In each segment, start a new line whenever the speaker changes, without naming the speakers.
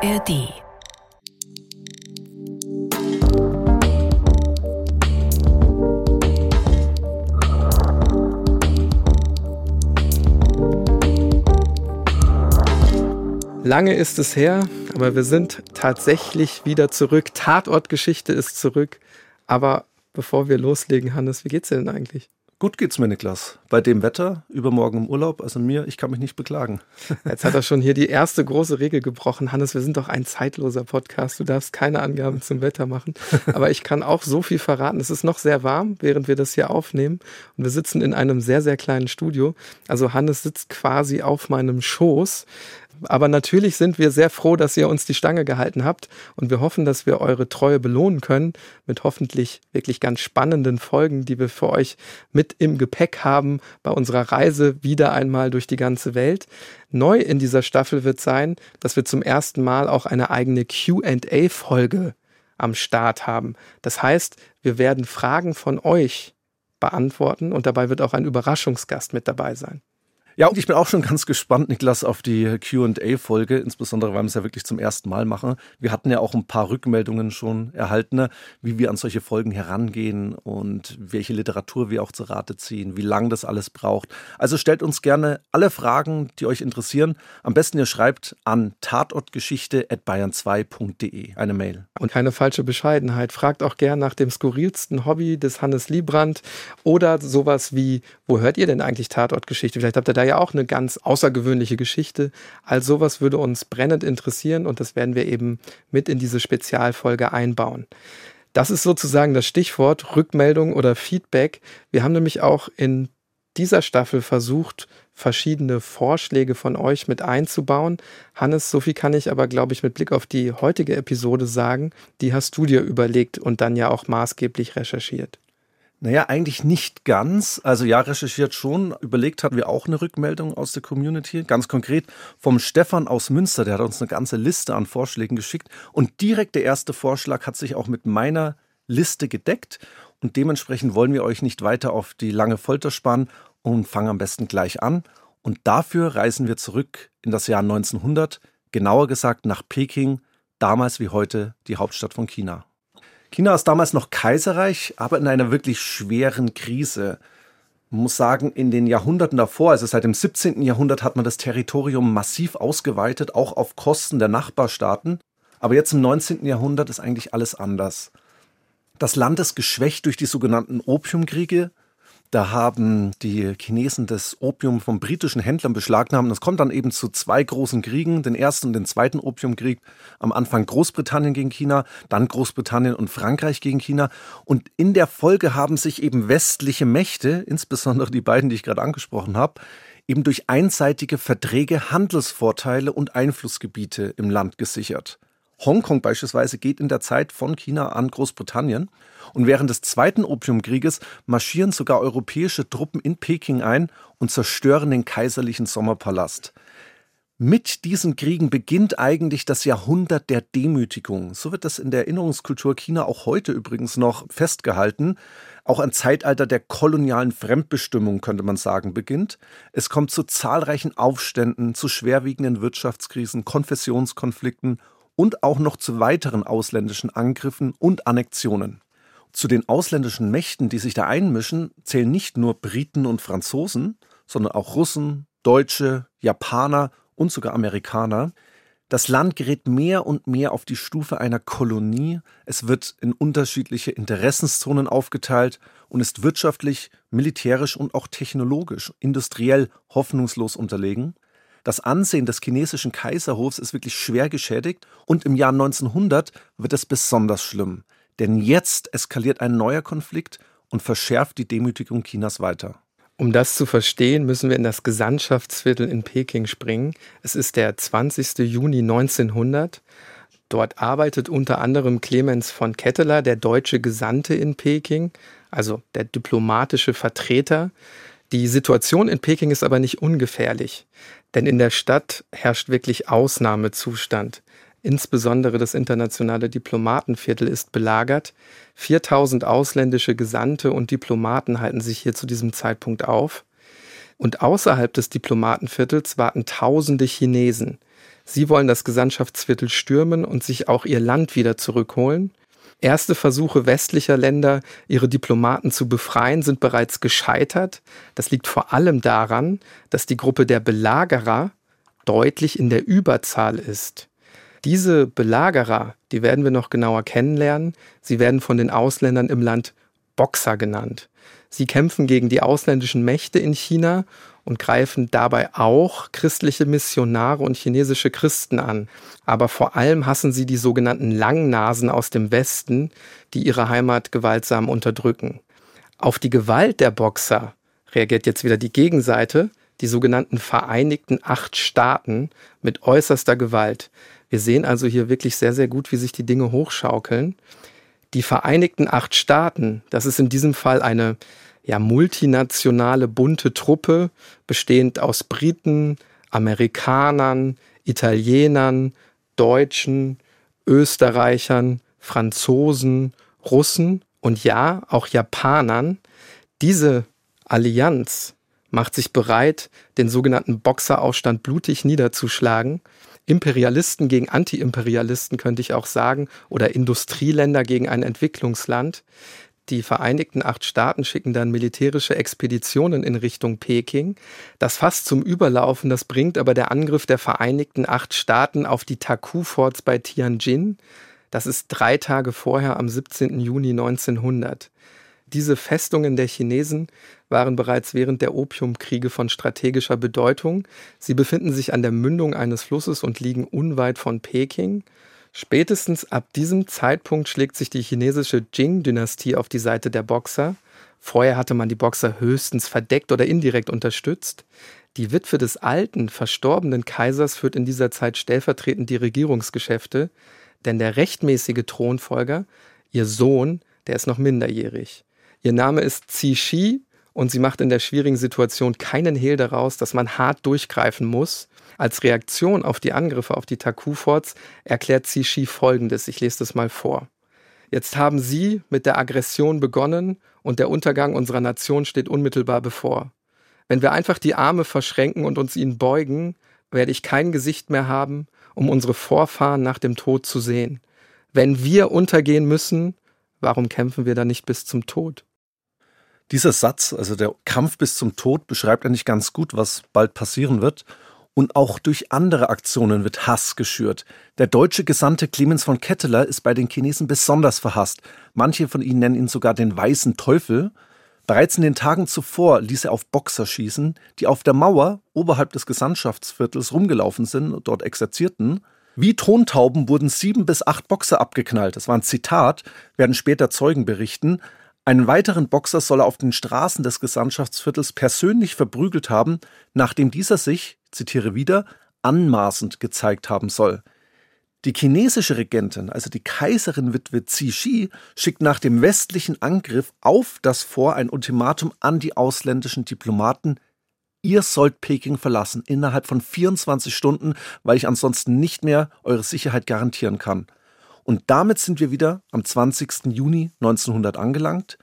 ARD
Lange ist es her, aber wir sind tatsächlich wieder zurück. Tatortgeschichte ist zurück. Aber bevor wir loslegen, Hannes, wie geht's dir denn eigentlich?
Gut geht's mir, Niklas. Bei dem Wetter, übermorgen im Urlaub, also mir, ich kann mich nicht beklagen.
Jetzt hat er schon hier die erste große Regel gebrochen. Hannes, wir sind doch ein zeitloser Podcast. Du darfst keine Angaben zum Wetter machen. Aber ich kann auch so viel verraten. Es ist noch sehr warm, während wir das hier aufnehmen. Und wir sitzen in einem sehr, sehr kleinen Studio. Also Hannes sitzt quasi auf meinem Schoß. Aber natürlich sind wir sehr froh, dass ihr uns die Stange gehalten habt und wir hoffen, dass wir eure Treue belohnen können mit hoffentlich wirklich ganz spannenden Folgen, die wir für euch mit im Gepäck haben bei unserer Reise wieder einmal durch die ganze Welt. Neu in dieser Staffel wird sein, dass wir zum ersten Mal auch eine eigene QA-Folge am Start haben. Das heißt, wir werden Fragen von euch beantworten und dabei wird auch ein Überraschungsgast mit dabei sein.
Ja, und ich bin auch schon ganz gespannt, Niklas, auf die QA-Folge, insbesondere weil wir es ja wirklich zum ersten Mal machen. Wir hatten ja auch ein paar Rückmeldungen schon erhalten, wie wir an solche Folgen herangehen und welche Literatur wir auch zu Rate ziehen, wie lang das alles braucht. Also stellt uns gerne alle Fragen, die euch interessieren. Am besten ihr schreibt an tatortgeschichte.bayern2.de eine Mail.
Und keine falsche Bescheidenheit. Fragt auch gern nach dem skurrilsten Hobby des Hannes Liebrand oder sowas wie, wo hört ihr denn eigentlich Tatortgeschichte? Vielleicht habt ihr da ja auch eine ganz außergewöhnliche Geschichte. All sowas würde uns brennend interessieren und das werden wir eben mit in diese Spezialfolge einbauen. Das ist sozusagen das Stichwort Rückmeldung oder Feedback. Wir haben nämlich auch in dieser Staffel versucht, verschiedene Vorschläge von euch mit einzubauen. Hannes, so viel kann ich aber, glaube ich, mit Blick auf die heutige Episode sagen. Die hast du dir überlegt und dann ja auch maßgeblich recherchiert.
Naja, eigentlich nicht ganz. Also ja, recherchiert schon. Überlegt hatten wir auch eine Rückmeldung aus der Community. Ganz konkret vom Stefan aus Münster. Der hat uns eine ganze Liste an Vorschlägen geschickt. Und direkt der erste Vorschlag hat sich auch mit meiner Liste gedeckt. Und dementsprechend wollen wir euch nicht weiter auf die lange Folter spannen und fangen am besten gleich an. Und dafür reisen wir zurück in das Jahr 1900, genauer gesagt nach Peking, damals wie heute die Hauptstadt von China. China ist damals noch Kaiserreich, aber in einer wirklich schweren Krise. Man muss sagen, in den Jahrhunderten davor, also seit dem 17. Jahrhundert, hat man das Territorium massiv ausgeweitet, auch auf Kosten der Nachbarstaaten. Aber jetzt im 19. Jahrhundert ist eigentlich alles anders. Das Land ist geschwächt durch die sogenannten Opiumkriege, da haben die Chinesen das Opium von britischen Händlern beschlagnahmt. Es kommt dann eben zu zwei großen Kriegen, den ersten und den zweiten Opiumkrieg. Am Anfang Großbritannien gegen China, dann Großbritannien und Frankreich gegen China. Und in der Folge haben sich eben westliche Mächte, insbesondere die beiden, die ich gerade angesprochen habe, eben durch einseitige Verträge Handelsvorteile und Einflussgebiete im Land gesichert. Hongkong beispielsweise geht in der Zeit von China an Großbritannien. Und während des Zweiten Opiumkrieges marschieren sogar europäische Truppen in Peking ein und zerstören den kaiserlichen Sommerpalast. Mit diesen Kriegen beginnt eigentlich das Jahrhundert der Demütigung. So wird das in der Erinnerungskultur China auch heute übrigens noch festgehalten. Auch ein Zeitalter der kolonialen Fremdbestimmung, könnte man sagen, beginnt. Es kommt zu zahlreichen Aufständen, zu schwerwiegenden Wirtschaftskrisen, Konfessionskonflikten und auch noch zu weiteren ausländischen Angriffen und Annexionen. Zu den ausländischen Mächten, die sich da einmischen, zählen nicht nur Briten und Franzosen, sondern auch Russen, Deutsche, Japaner und sogar Amerikaner. Das Land gerät mehr und mehr auf die Stufe einer Kolonie. Es wird in unterschiedliche Interessenszonen aufgeteilt und ist wirtschaftlich, militärisch und auch technologisch, industriell hoffnungslos unterlegen. Das Ansehen des chinesischen Kaiserhofs ist wirklich schwer geschädigt und im Jahr 1900 wird es besonders schlimm. Denn jetzt eskaliert ein neuer Konflikt und verschärft die Demütigung Chinas weiter.
Um das zu verstehen, müssen wir in das Gesandtschaftsviertel in Peking springen. Es ist der 20. Juni 1900. Dort arbeitet unter anderem Clemens von Ketteler, der deutsche Gesandte in Peking, also der diplomatische Vertreter. Die Situation in Peking ist aber nicht ungefährlich, denn in der Stadt herrscht wirklich Ausnahmezustand. Insbesondere das internationale Diplomatenviertel ist belagert. 4000 ausländische Gesandte und Diplomaten halten sich hier zu diesem Zeitpunkt auf. Und außerhalb des Diplomatenviertels warten tausende Chinesen. Sie wollen das Gesandtschaftsviertel stürmen und sich auch ihr Land wieder zurückholen. Erste Versuche westlicher Länder, ihre Diplomaten zu befreien, sind bereits gescheitert. Das liegt vor allem daran, dass die Gruppe der Belagerer deutlich in der Überzahl ist. Diese Belagerer, die werden wir noch genauer kennenlernen. Sie werden von den Ausländern im Land Boxer genannt. Sie kämpfen gegen die ausländischen Mächte in China und greifen dabei auch christliche Missionare und chinesische Christen an. Aber vor allem hassen sie die sogenannten Langnasen aus dem Westen, die ihre Heimat gewaltsam unterdrücken. Auf die Gewalt der Boxer reagiert jetzt wieder die Gegenseite, die sogenannten Vereinigten Acht Staaten mit äußerster Gewalt. Wir sehen also hier wirklich sehr, sehr gut, wie sich die Dinge hochschaukeln. Die Vereinigten Acht Staaten, das ist in diesem Fall eine ja, multinationale bunte Truppe, bestehend aus Briten, Amerikanern, Italienern, Deutschen, Österreichern, Franzosen, Russen und ja, auch Japanern. Diese Allianz macht sich bereit, den sogenannten Boxeraufstand blutig niederzuschlagen. Imperialisten gegen Antiimperialisten könnte ich auch sagen, oder Industrieländer gegen ein Entwicklungsland. Die Vereinigten Acht Staaten schicken dann militärische Expeditionen in Richtung Peking. Das fasst zum Überlaufen, das bringt aber der Angriff der Vereinigten Acht Staaten auf die Taku-Forts bei Tianjin. Das ist drei Tage vorher am 17. Juni 1900. Diese Festungen der Chinesen waren bereits während der Opiumkriege von strategischer Bedeutung. Sie befinden sich an der Mündung eines Flusses und liegen unweit von Peking. Spätestens ab diesem Zeitpunkt schlägt sich die chinesische Jing-Dynastie auf die Seite der Boxer. Vorher hatte man die Boxer höchstens verdeckt oder indirekt unterstützt. Die Witwe des alten, verstorbenen Kaisers führt in dieser Zeit stellvertretend die Regierungsgeschäfte, denn der rechtmäßige Thronfolger, ihr Sohn, der ist noch minderjährig. Ihr Name ist Shi und sie macht in der schwierigen Situation keinen Hehl daraus, dass man hart durchgreifen muss. Als Reaktion auf die Angriffe auf die Taku-Forts erklärt Shi folgendes. Ich lese das mal vor. Jetzt haben Sie mit der Aggression begonnen und der Untergang unserer Nation steht unmittelbar bevor. Wenn wir einfach die Arme verschränken und uns ihnen beugen, werde ich kein Gesicht mehr haben, um unsere Vorfahren nach dem Tod zu sehen. Wenn wir untergehen müssen, warum kämpfen wir dann nicht bis zum Tod?
Dieser Satz, also der Kampf bis zum Tod, beschreibt eigentlich ganz gut, was bald passieren wird. Und auch durch andere Aktionen wird Hass geschürt. Der deutsche Gesandte Clemens von Ketteler ist bei den Chinesen besonders verhasst. Manche von ihnen nennen ihn sogar den weißen Teufel. Bereits in den Tagen zuvor ließ er auf Boxer schießen, die auf der Mauer oberhalb des Gesandtschaftsviertels rumgelaufen sind und dort exerzierten. Wie Tontauben wurden sieben bis acht Boxer abgeknallt. Das war ein Zitat, werden später Zeugen berichten. Einen weiteren Boxer soll er auf den Straßen des Gesandtschaftsviertels persönlich verprügelt haben, nachdem dieser sich, zitiere wieder, anmaßend gezeigt haben soll. Die chinesische Regentin, also die Kaiserin-Witwe Cixi, schickt nach dem westlichen Angriff auf das Fort ein Ultimatum an die ausländischen Diplomaten. Ihr sollt Peking verlassen innerhalb von 24 Stunden, weil ich ansonsten nicht mehr eure Sicherheit garantieren kann. Und damit sind wir wieder am 20. Juni 1900 angelangt.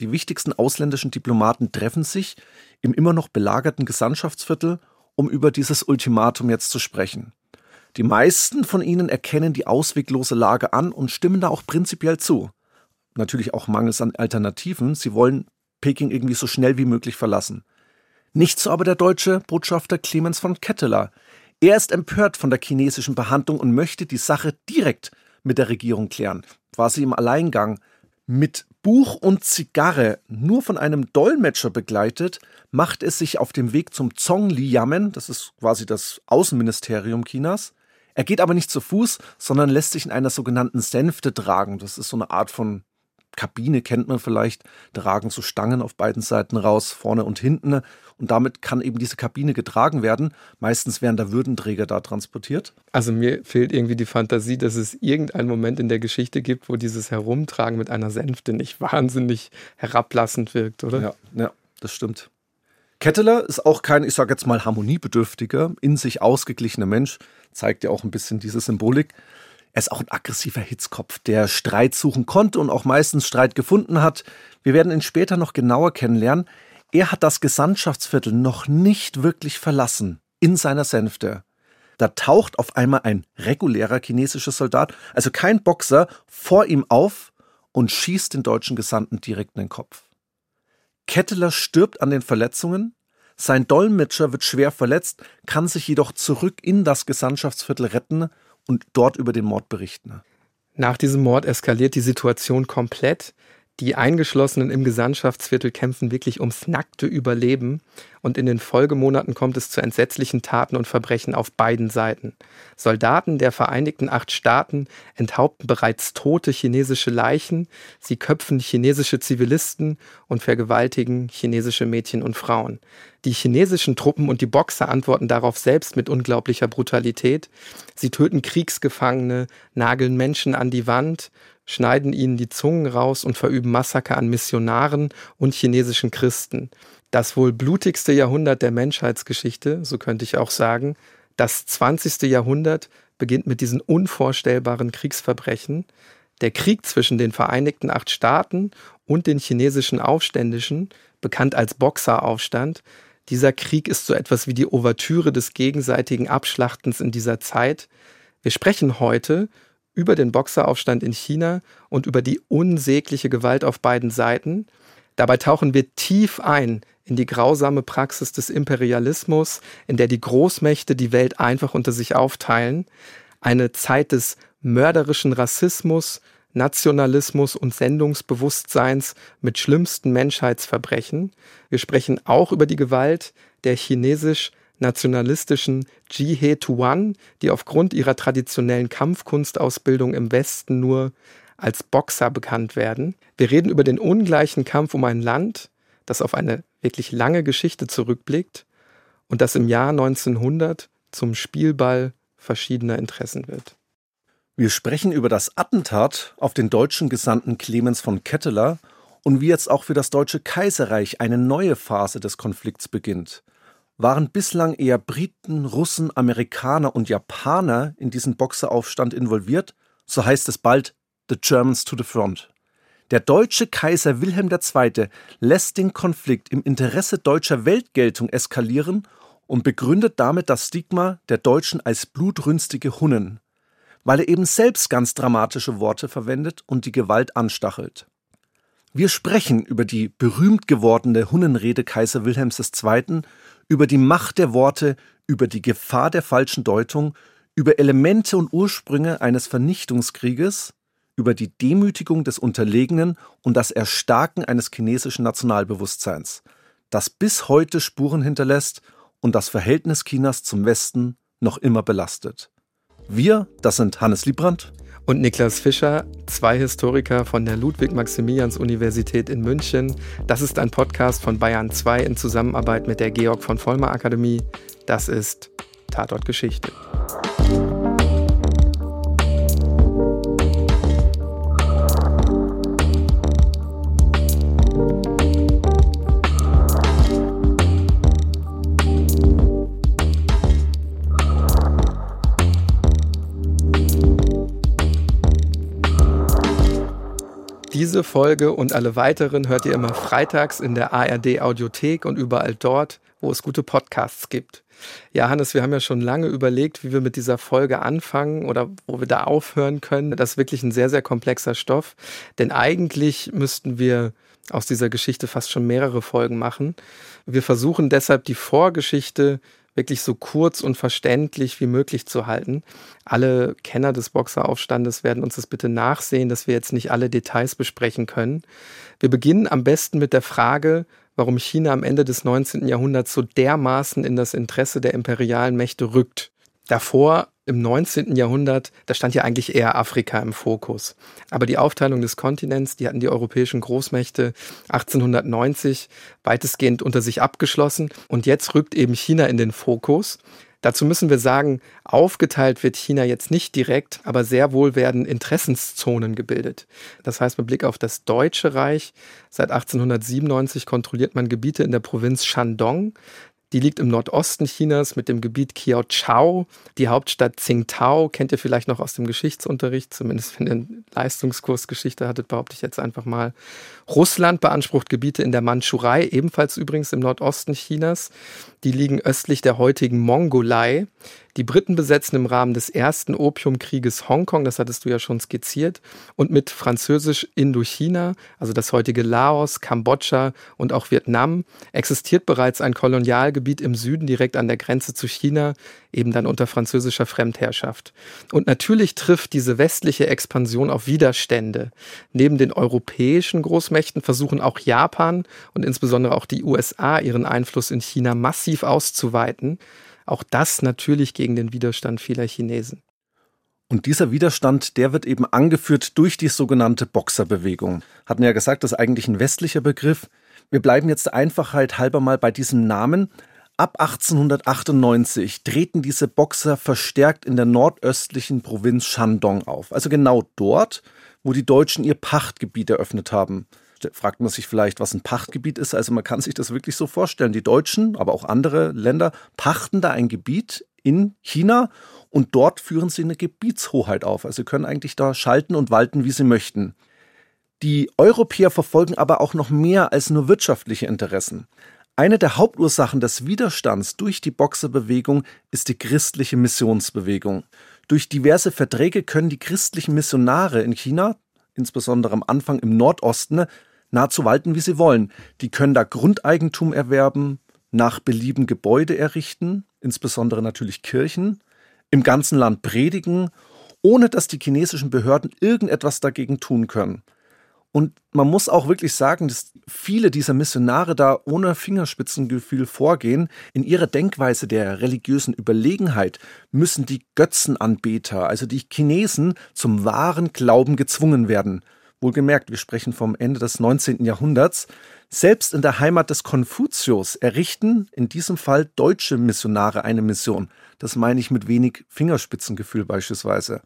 Die wichtigsten ausländischen Diplomaten treffen sich im immer noch belagerten Gesandtschaftsviertel, um über dieses Ultimatum jetzt zu sprechen. Die meisten von ihnen erkennen die ausweglose Lage an und stimmen da auch prinzipiell zu. Natürlich auch mangels an Alternativen. Sie wollen Peking irgendwie so schnell wie möglich verlassen. Nicht so aber der deutsche Botschafter Clemens von Ketteler. Er ist empört von der chinesischen Behandlung und möchte die Sache direkt mit der Regierung klären. Quasi im Alleingang. Mit Buch und Zigarre, nur von einem Dolmetscher begleitet, macht es sich auf dem Weg zum Zhongli-Yamen, das ist quasi das Außenministerium Chinas. Er geht aber nicht zu Fuß, sondern lässt sich in einer sogenannten Sänfte tragen. Das ist so eine Art von Kabine kennt man vielleicht, da ragen so Stangen auf beiden Seiten raus, vorne und hinten. Und damit kann eben diese Kabine getragen werden. Meistens werden da Würdenträger da transportiert.
Also mir fehlt irgendwie die Fantasie, dass es irgendeinen Moment in der Geschichte gibt, wo dieses Herumtragen mit einer Sänfte nicht wahnsinnig herablassend wirkt, oder?
Ja, ja das stimmt. Ketteler ist auch kein, ich sage jetzt mal, harmoniebedürftiger, in sich ausgeglichener Mensch. Zeigt ja auch ein bisschen diese Symbolik. Er ist auch ein aggressiver Hitzkopf, der Streit suchen konnte und auch meistens Streit gefunden hat. Wir werden ihn später noch genauer kennenlernen. Er hat das Gesandtschaftsviertel noch nicht wirklich verlassen in seiner Sänfte. Da taucht auf einmal ein regulärer chinesischer Soldat, also kein Boxer, vor ihm auf und schießt den deutschen Gesandten direkt in den Kopf. Ketteler stirbt an den Verletzungen, sein Dolmetscher wird schwer verletzt, kann sich jedoch zurück in das Gesandtschaftsviertel retten und dort über den Mord berichten.
Nach diesem Mord eskaliert die Situation komplett. Die Eingeschlossenen im Gesandtschaftsviertel kämpfen wirklich ums nackte Überleben und in den Folgemonaten kommt es zu entsetzlichen Taten und Verbrechen auf beiden Seiten. Soldaten der Vereinigten Acht Staaten enthaupten bereits tote chinesische Leichen, sie köpfen chinesische Zivilisten und vergewaltigen chinesische Mädchen und Frauen. Die chinesischen Truppen und die Boxer antworten darauf selbst mit unglaublicher Brutalität. Sie töten Kriegsgefangene, nageln Menschen an die Wand, schneiden ihnen die Zungen raus und verüben Massaker an Missionaren und chinesischen Christen. Das wohl blutigste Jahrhundert der Menschheitsgeschichte, so könnte ich auch sagen, das 20. Jahrhundert beginnt mit diesen unvorstellbaren Kriegsverbrechen. Der Krieg zwischen den Vereinigten Acht Staaten und den chinesischen Aufständischen, bekannt als Boxeraufstand, dieser Krieg ist so etwas wie die Ouvertüre des gegenseitigen Abschlachtens in dieser Zeit. Wir sprechen heute über den Boxeraufstand in China und über die unsägliche Gewalt auf beiden Seiten. Dabei tauchen wir tief ein in die grausame Praxis des Imperialismus, in der die Großmächte die Welt einfach unter sich aufteilen. Eine Zeit des mörderischen Rassismus, Nationalismus und Sendungsbewusstseins mit schlimmsten Menschheitsverbrechen. Wir sprechen auch über die Gewalt der chinesisch nationalistischen Jihe Tuan, die aufgrund ihrer traditionellen Kampfkunstausbildung im Westen nur als Boxer bekannt werden. Wir reden über den ungleichen Kampf um ein Land, das auf eine wirklich lange Geschichte zurückblickt und das im Jahr 1900 zum Spielball verschiedener Interessen wird.
Wir sprechen über das Attentat auf den deutschen Gesandten Clemens von Ketteler und wie jetzt auch für das Deutsche Kaiserreich eine neue Phase des Konflikts beginnt waren bislang eher Briten, Russen, Amerikaner und Japaner in diesen Boxeraufstand involviert, so heißt es bald The Germans to the Front. Der deutsche Kaiser Wilhelm II. lässt den Konflikt im Interesse deutscher Weltgeltung eskalieren und begründet damit das Stigma der Deutschen als blutrünstige Hunnen, weil er eben selbst ganz dramatische Worte verwendet und die Gewalt anstachelt. Wir sprechen über die berühmt gewordene Hunnenrede Kaiser Wilhelms II über die Macht der Worte, über die Gefahr der falschen Deutung, über Elemente und Ursprünge eines Vernichtungskrieges, über die Demütigung des Unterlegenen und das Erstarken eines chinesischen Nationalbewusstseins, das bis heute Spuren hinterlässt und das Verhältnis Chinas zum Westen noch immer belastet. Wir, das sind Hannes Liebrandt
und Niklas Fischer, zwei Historiker von der Ludwig-Maximilians-Universität in München. Das ist ein Podcast von Bayern 2 in Zusammenarbeit mit der Georg von Vollmer Akademie. Das ist Tatort Geschichte. Diese Folge und alle weiteren hört ihr immer freitags in der ARD Audiothek und überall dort, wo es gute Podcasts gibt. Ja, Hannes, wir haben ja schon lange überlegt, wie wir mit dieser Folge anfangen oder wo wir da aufhören können. Das ist wirklich ein sehr, sehr komplexer Stoff. Denn eigentlich müssten wir aus dieser Geschichte fast schon mehrere Folgen machen. Wir versuchen deshalb die Vorgeschichte wirklich so kurz und verständlich wie möglich zu halten. Alle Kenner des Boxeraufstandes werden uns das bitte nachsehen, dass wir jetzt nicht alle Details besprechen können. Wir beginnen am besten mit der Frage, warum China am Ende des 19. Jahrhunderts so dermaßen in das Interesse der imperialen Mächte rückt. Davor im 19. Jahrhundert, da stand ja eigentlich eher Afrika im Fokus. Aber die Aufteilung des Kontinents, die hatten die europäischen Großmächte 1890 weitestgehend unter sich abgeschlossen. Und jetzt rückt eben China in den Fokus. Dazu müssen wir sagen, aufgeteilt wird China jetzt nicht direkt, aber sehr wohl werden Interessenszonen gebildet. Das heißt, mit Blick auf das Deutsche Reich, seit 1897 kontrolliert man Gebiete in der Provinz Shandong. Die liegt im Nordosten Chinas mit dem Gebiet Kiaochao. Die Hauptstadt Tsingtao kennt ihr vielleicht noch aus dem Geschichtsunterricht, zumindest wenn ihr einen Leistungskurs Geschichte hattet, behaupte ich jetzt einfach mal. Russland beansprucht Gebiete in der Mandschurei, ebenfalls übrigens im Nordosten Chinas. Die liegen östlich der heutigen Mongolei. Die Briten besetzen im Rahmen des ersten Opiumkrieges Hongkong, das hattest du ja schon skizziert, und mit französisch Indochina, also das heutige Laos, Kambodscha und auch Vietnam, existiert bereits ein Kolonialgebiet im Süden direkt an der Grenze zu China, eben dann unter französischer Fremdherrschaft. Und natürlich trifft diese westliche Expansion auf Widerstände. Neben den europäischen Großmächten versuchen auch Japan und insbesondere auch die USA ihren Einfluss in China massiv auszuweiten. Auch das natürlich gegen den Widerstand vieler Chinesen.
Und dieser Widerstand, der wird eben angeführt durch die sogenannte Boxerbewegung. Hatten ja gesagt, das ist eigentlich ein westlicher Begriff. Wir bleiben jetzt der Einfachheit halber mal bei diesem Namen. Ab 1898 treten diese Boxer verstärkt in der nordöstlichen Provinz Shandong auf. Also genau dort, wo die Deutschen ihr Pachtgebiet eröffnet haben fragt man sich vielleicht, was ein Pachtgebiet ist. Also man kann sich das wirklich so vorstellen. Die Deutschen, aber auch andere Länder pachten da ein Gebiet in China und dort führen sie eine Gebietshoheit auf. Also können eigentlich da schalten und walten, wie sie möchten. Die Europäer verfolgen aber auch noch mehr als nur wirtschaftliche Interessen. Eine der Hauptursachen des Widerstands durch die Boxerbewegung ist die christliche Missionsbewegung. Durch diverse Verträge können die christlichen Missionare in China, insbesondere am Anfang im Nordosten, nahezu walten, wie sie wollen. Die können da Grundeigentum erwerben, nach Belieben Gebäude errichten, insbesondere natürlich Kirchen, im ganzen Land predigen, ohne dass die chinesischen Behörden irgendetwas dagegen tun können. Und man muss auch wirklich sagen, dass viele dieser Missionare da ohne Fingerspitzengefühl vorgehen. In ihrer Denkweise der religiösen Überlegenheit müssen die Götzenanbeter, also die Chinesen, zum wahren Glauben gezwungen werden. Wohlgemerkt, wir sprechen vom Ende des 19. Jahrhunderts. Selbst in der Heimat des Konfuzius errichten in diesem Fall deutsche Missionare eine Mission. Das meine ich mit wenig Fingerspitzengefühl beispielsweise.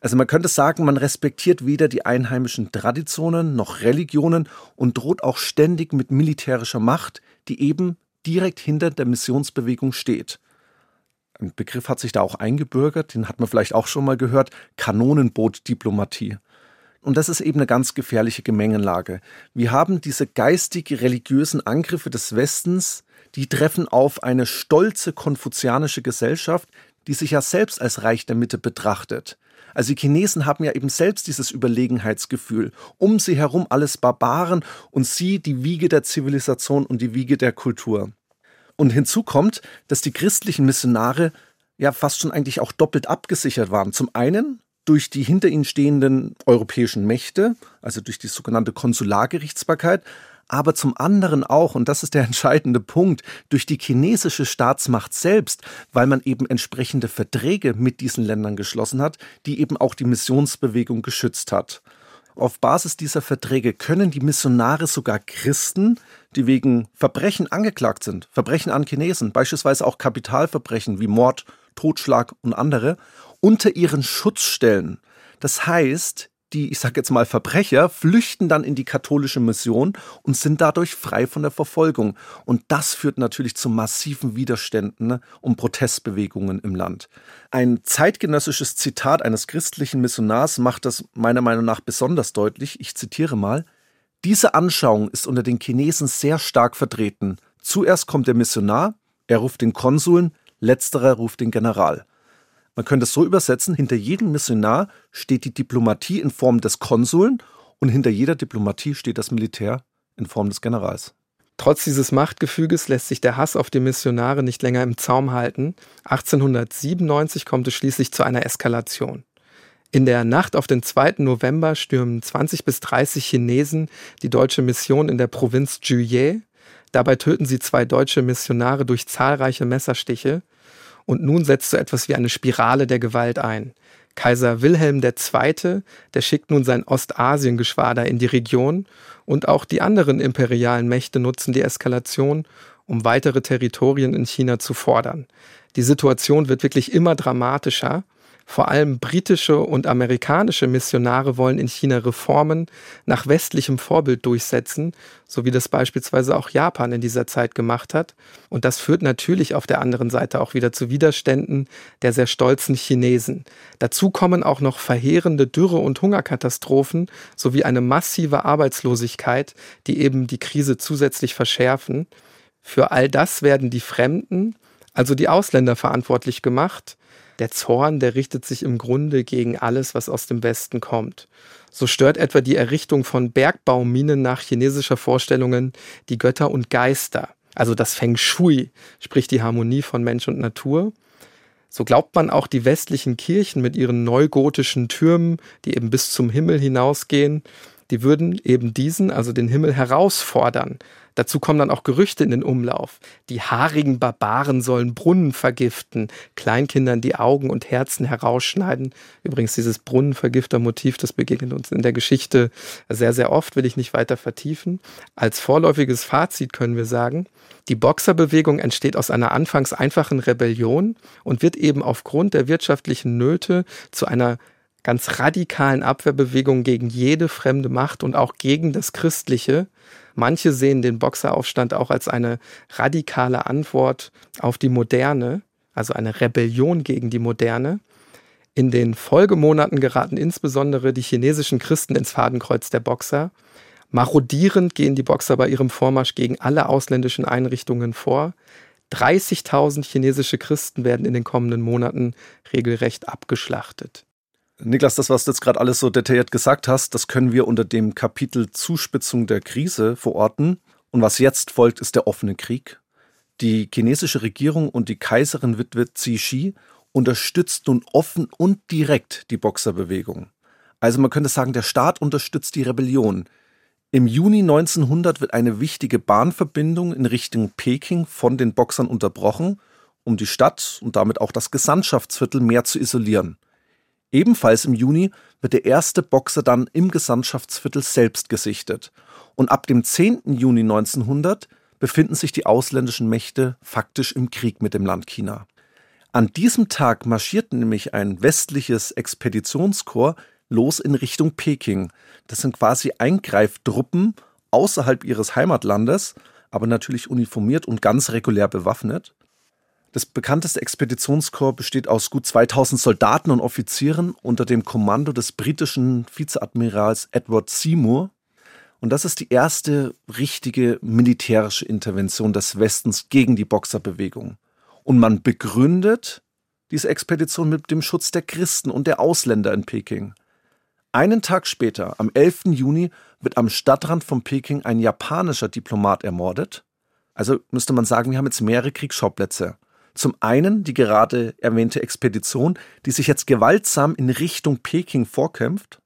Also man könnte sagen, man respektiert weder die einheimischen Traditionen noch Religionen und droht auch ständig mit militärischer Macht, die eben direkt hinter der Missionsbewegung steht. Ein Begriff hat sich da auch eingebürgert, den hat man vielleicht auch schon mal gehört, Kanonenboot-Diplomatie. Und das ist eben eine ganz gefährliche Gemengenlage. Wir haben diese geistig-religiösen Angriffe des Westens, die treffen auf eine stolze konfuzianische Gesellschaft, die sich ja selbst als Reich der Mitte betrachtet. Also die Chinesen haben ja eben selbst dieses Überlegenheitsgefühl. Um sie herum alles Barbaren und sie die Wiege der Zivilisation und die Wiege der Kultur. Und hinzu kommt, dass die christlichen Missionare ja fast schon eigentlich auch doppelt abgesichert waren. Zum einen durch die hinter ihnen stehenden europäischen Mächte, also durch die sogenannte Konsulargerichtsbarkeit, aber zum anderen auch, und das ist der entscheidende Punkt, durch die chinesische Staatsmacht selbst, weil man eben entsprechende Verträge mit diesen Ländern geschlossen hat, die eben auch die Missionsbewegung geschützt hat. Auf Basis dieser Verträge können die Missionare sogar Christen, die wegen Verbrechen angeklagt sind, Verbrechen an Chinesen, beispielsweise auch Kapitalverbrechen wie Mord, Totschlag und andere, unter ihren Schutz stellen. Das heißt, die, ich sage jetzt mal, Verbrecher flüchten dann in die katholische Mission und sind dadurch frei von der Verfolgung. Und das führt natürlich zu massiven Widerständen ne, und Protestbewegungen im Land. Ein zeitgenössisches Zitat eines christlichen Missionars macht das meiner Meinung nach besonders deutlich. Ich zitiere mal. Diese Anschauung ist unter den Chinesen sehr stark vertreten. Zuerst kommt der Missionar, er ruft den Konsuln, letzterer ruft den General. Man könnte es so übersetzen, hinter jedem Missionar steht die Diplomatie in Form des Konsuln und hinter jeder Diplomatie steht das Militär in Form des Generals.
Trotz dieses Machtgefüges lässt sich der Hass auf die Missionare nicht länger im Zaum halten. 1897 kommt es schließlich zu einer Eskalation. In der Nacht auf den 2. November stürmen 20 bis 30 Chinesen die deutsche Mission in der Provinz Juyei. Dabei töten sie zwei deutsche Missionare durch zahlreiche Messerstiche. Und nun setzt so etwas wie eine Spirale der Gewalt ein. Kaiser Wilhelm II., der schickt nun sein Ostasiengeschwader in die Region und auch die anderen imperialen Mächte nutzen die Eskalation, um weitere Territorien in China zu fordern. Die Situation wird wirklich immer dramatischer vor allem britische und amerikanische Missionare wollen in China Reformen nach westlichem Vorbild durchsetzen, so wie das beispielsweise auch Japan in dieser Zeit gemacht hat. Und das führt natürlich auf der anderen Seite auch wieder zu Widerständen der sehr stolzen Chinesen. Dazu kommen auch noch verheerende Dürre- und Hungerkatastrophen sowie eine massive Arbeitslosigkeit, die eben die Krise zusätzlich verschärfen. Für all das werden die Fremden, also die Ausländer verantwortlich gemacht. Der Zorn, der richtet sich im Grunde gegen alles, was aus dem Westen kommt. So stört etwa die Errichtung von Bergbauminen nach chinesischer Vorstellungen die Götter und Geister, also das Feng Shui, sprich die Harmonie von Mensch und Natur. So glaubt man auch die westlichen Kirchen mit ihren neugotischen Türmen, die eben bis zum Himmel hinausgehen, die würden eben diesen, also den Himmel, herausfordern. Dazu kommen dann auch Gerüchte in den Umlauf. Die haarigen Barbaren sollen Brunnen vergiften, Kleinkindern die Augen und Herzen herausschneiden. Übrigens, dieses Brunnenvergifter-Motiv, das begegnet uns in der Geschichte sehr, sehr oft, will ich nicht weiter vertiefen. Als vorläufiges Fazit können wir sagen, die Boxerbewegung entsteht aus einer anfangs einfachen Rebellion und wird eben aufgrund der wirtschaftlichen Nöte zu einer ganz radikalen Abwehrbewegung gegen jede fremde Macht und auch gegen das Christliche. Manche sehen den Boxeraufstand auch als eine radikale Antwort auf die Moderne, also eine Rebellion gegen die Moderne. In den Folgemonaten geraten insbesondere die chinesischen Christen ins Fadenkreuz der Boxer. Marodierend gehen die Boxer bei ihrem Vormarsch gegen alle ausländischen Einrichtungen vor. 30.000 chinesische Christen werden in den kommenden Monaten regelrecht abgeschlachtet.
Niklas, das, was du jetzt gerade alles so detailliert gesagt hast, das können wir unter dem Kapitel Zuspitzung der Krise verorten. Und was jetzt folgt, ist der offene Krieg. Die chinesische Regierung und die Kaiserin Witwe Shi unterstützt nun offen und direkt die Boxerbewegung. Also man könnte sagen, der Staat unterstützt die Rebellion. Im Juni 1900 wird eine wichtige Bahnverbindung in Richtung Peking von den Boxern unterbrochen, um die Stadt und damit auch das Gesandtschaftsviertel mehr zu isolieren. Ebenfalls im Juni wird der erste Boxer dann im Gesandtschaftsviertel selbst gesichtet. Und ab dem 10. Juni 1900 befinden sich die ausländischen Mächte faktisch im Krieg mit dem Land China. An diesem Tag marschiert nämlich ein westliches Expeditionskorps los in Richtung Peking. Das sind quasi Eingreiftruppen außerhalb ihres Heimatlandes, aber natürlich uniformiert und ganz regulär bewaffnet. Das bekannteste Expeditionskorps besteht aus gut 2000 Soldaten und Offizieren unter dem Kommando des britischen Vizeadmirals Edward Seymour. Und das ist die erste richtige militärische Intervention des Westens gegen die Boxerbewegung. Und man begründet diese Expedition mit dem Schutz der Christen und der Ausländer in Peking. Einen Tag später, am 11. Juni, wird am Stadtrand von Peking ein japanischer Diplomat ermordet. Also müsste man sagen, wir haben jetzt mehrere Kriegsschauplätze. Zum einen die gerade erwähnte Expedition, die sich jetzt gewaltsam in Richtung Peking vorkämpft.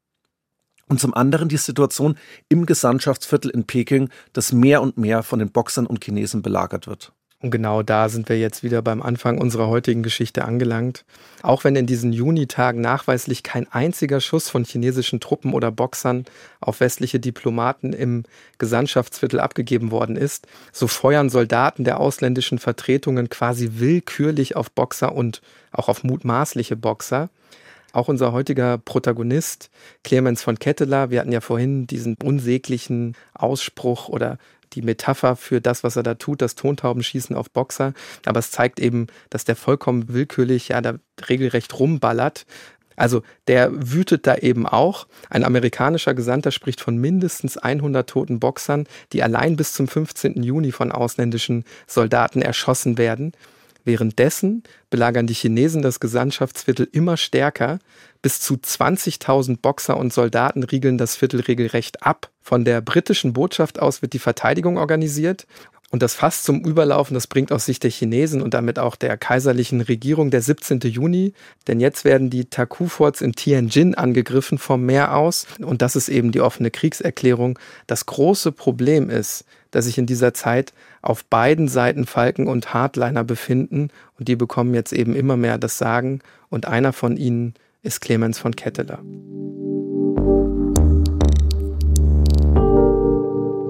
Und zum anderen die Situation im Gesandtschaftsviertel in Peking, das mehr und mehr von den Boxern und Chinesen belagert wird.
Und genau da sind wir jetzt wieder beim Anfang unserer heutigen Geschichte angelangt. Auch wenn in diesen Junitagen nachweislich kein einziger Schuss von chinesischen Truppen oder Boxern auf westliche Diplomaten im Gesandtschaftsviertel abgegeben worden ist, so feuern Soldaten der ausländischen Vertretungen quasi willkürlich auf Boxer und auch auf mutmaßliche Boxer. Auch unser heutiger Protagonist, Clemens von Ketteler, wir hatten ja vorhin diesen unsäglichen Ausspruch oder die Metapher für das, was er da tut, das Tontaubenschießen auf Boxer. Aber es zeigt eben, dass der vollkommen willkürlich ja da regelrecht rumballert. Also der wütet da eben auch. Ein amerikanischer Gesandter spricht von mindestens 100 toten Boxern, die allein bis zum 15. Juni von ausländischen Soldaten erschossen werden. Währenddessen belagern die Chinesen das Gesandtschaftsviertel immer stärker. Bis zu 20.000 Boxer und Soldaten riegeln das Viertel regelrecht ab. Von der britischen Botschaft aus wird die Verteidigung organisiert. Und das Fass zum Überlaufen, das bringt aus Sicht der Chinesen und damit auch der kaiserlichen Regierung der 17. Juni. Denn jetzt werden die Taku-Forts in Tianjin angegriffen vom Meer aus. Und das ist eben die offene Kriegserklärung. Das große Problem ist, dass sich in dieser Zeit auf beiden Seiten Falken und Hardliner befinden und die bekommen jetzt eben immer mehr das Sagen und einer von ihnen ist Clemens von Ketteler.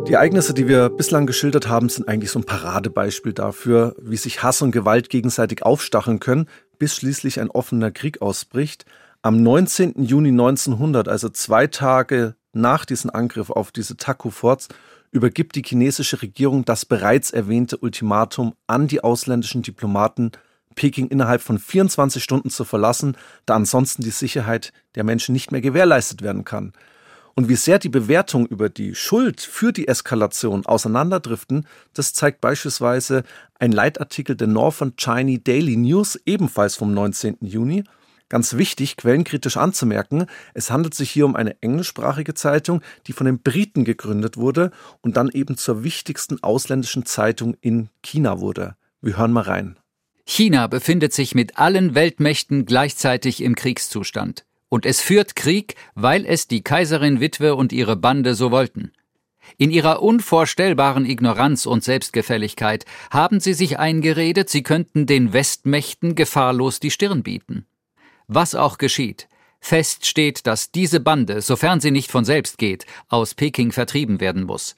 Die Ereignisse, die wir bislang geschildert haben, sind eigentlich so ein Paradebeispiel dafür, wie sich Hass und Gewalt gegenseitig aufstacheln können, bis schließlich ein offener Krieg ausbricht. Am 19. Juni 1900, also zwei Tage nach diesem Angriff auf diese Taku-Forts, übergibt die chinesische Regierung das bereits erwähnte Ultimatum an die ausländischen Diplomaten, Peking innerhalb von 24 Stunden zu verlassen, da ansonsten die Sicherheit der Menschen nicht mehr gewährleistet werden kann. Und wie sehr die Bewertungen über die Schuld für die Eskalation auseinanderdriften, das zeigt beispielsweise ein Leitartikel der Northern Chinese Daily News, ebenfalls vom 19. Juni. Ganz wichtig, quellenkritisch anzumerken, es handelt sich hier um eine englischsprachige Zeitung, die von den Briten gegründet wurde und dann eben zur wichtigsten ausländischen Zeitung in China wurde. Wir hören mal rein.
China befindet sich mit allen Weltmächten gleichzeitig im Kriegszustand. Und es führt Krieg, weil es die Kaiserin Witwe und ihre Bande so wollten. In ihrer unvorstellbaren Ignoranz und Selbstgefälligkeit haben sie sich eingeredet, sie könnten den Westmächten gefahrlos die Stirn bieten. Was auch geschieht, fest steht, dass diese Bande, sofern sie nicht von selbst geht, aus Peking vertrieben werden muss.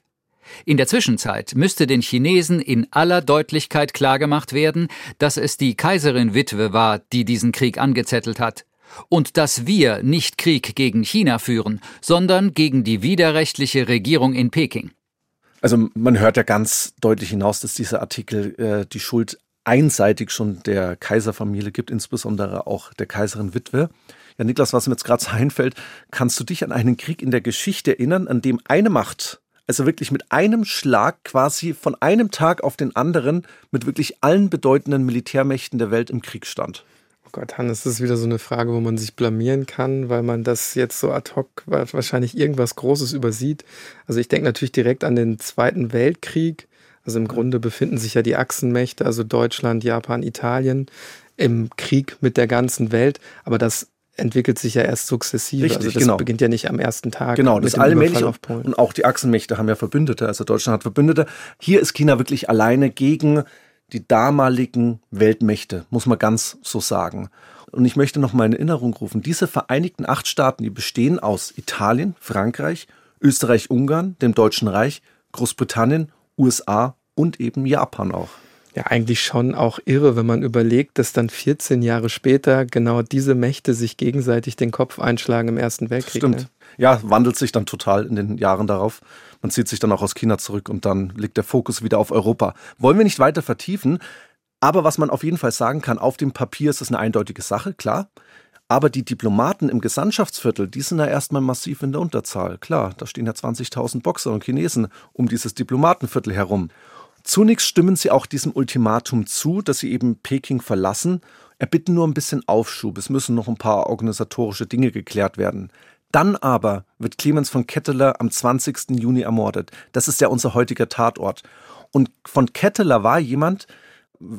In der Zwischenzeit müsste den Chinesen in aller Deutlichkeit klargemacht werden, dass es die Kaiserin Witwe war, die diesen Krieg angezettelt hat, und dass wir nicht Krieg gegen China führen, sondern gegen die widerrechtliche Regierung in Peking.
Also man hört ja ganz deutlich hinaus, dass dieser Artikel äh, die Schuld einseitig schon der Kaiserfamilie gibt, insbesondere auch der Kaiserin Witwe. Ja, Niklas, was mir jetzt gerade so einfällt, kannst du dich an einen Krieg in der Geschichte erinnern, an dem eine Macht, also wirklich mit einem Schlag quasi von einem Tag auf den anderen mit wirklich allen bedeutenden Militärmächten der Welt im Krieg stand?
Oh Gott, Hannes, das ist wieder so eine Frage, wo man sich blamieren kann, weil man das jetzt so ad hoc wahrscheinlich irgendwas Großes übersieht. Also ich denke natürlich direkt an den Zweiten Weltkrieg. Also im Grunde befinden sich ja die Achsenmächte, also Deutschland, Japan, Italien, im Krieg mit der ganzen Welt. Aber das entwickelt sich ja erst sukzessive.
Richtig,
also das
genau.
beginnt ja nicht am ersten Tag.
Genau, das allmählich und auch die Achsenmächte haben ja Verbündete, also Deutschland hat Verbündete. Hier ist China wirklich alleine gegen die damaligen Weltmächte, muss man ganz so sagen. Und ich möchte noch mal in Erinnerung rufen, diese Vereinigten Acht Staaten, die bestehen aus Italien, Frankreich, Österreich, Ungarn, dem Deutschen Reich, Großbritannien, USA und eben Japan auch.
Ja, eigentlich schon auch irre, wenn man überlegt, dass dann 14 Jahre später genau diese Mächte sich gegenseitig den Kopf einschlagen im Ersten Weltkrieg.
Stimmt. Ne? Ja, wandelt sich dann total in den Jahren darauf. Man zieht sich dann auch aus China zurück und dann liegt der Fokus wieder auf Europa. Wollen wir nicht weiter vertiefen, aber was man auf jeden Fall sagen kann, auf dem Papier ist es eine eindeutige Sache, klar. Aber die Diplomaten im Gesandtschaftsviertel, die sind ja erstmal massiv in der Unterzahl. Klar, da stehen ja 20.000 Boxer und Chinesen um dieses Diplomatenviertel herum. Zunächst stimmen sie auch diesem Ultimatum zu, dass sie eben Peking verlassen, erbitten nur ein bisschen Aufschub. Es müssen noch ein paar organisatorische Dinge geklärt werden. Dann aber wird Clemens von Ketteler am 20. Juni ermordet. Das ist ja unser heutiger Tatort. Und von Ketteler war jemand,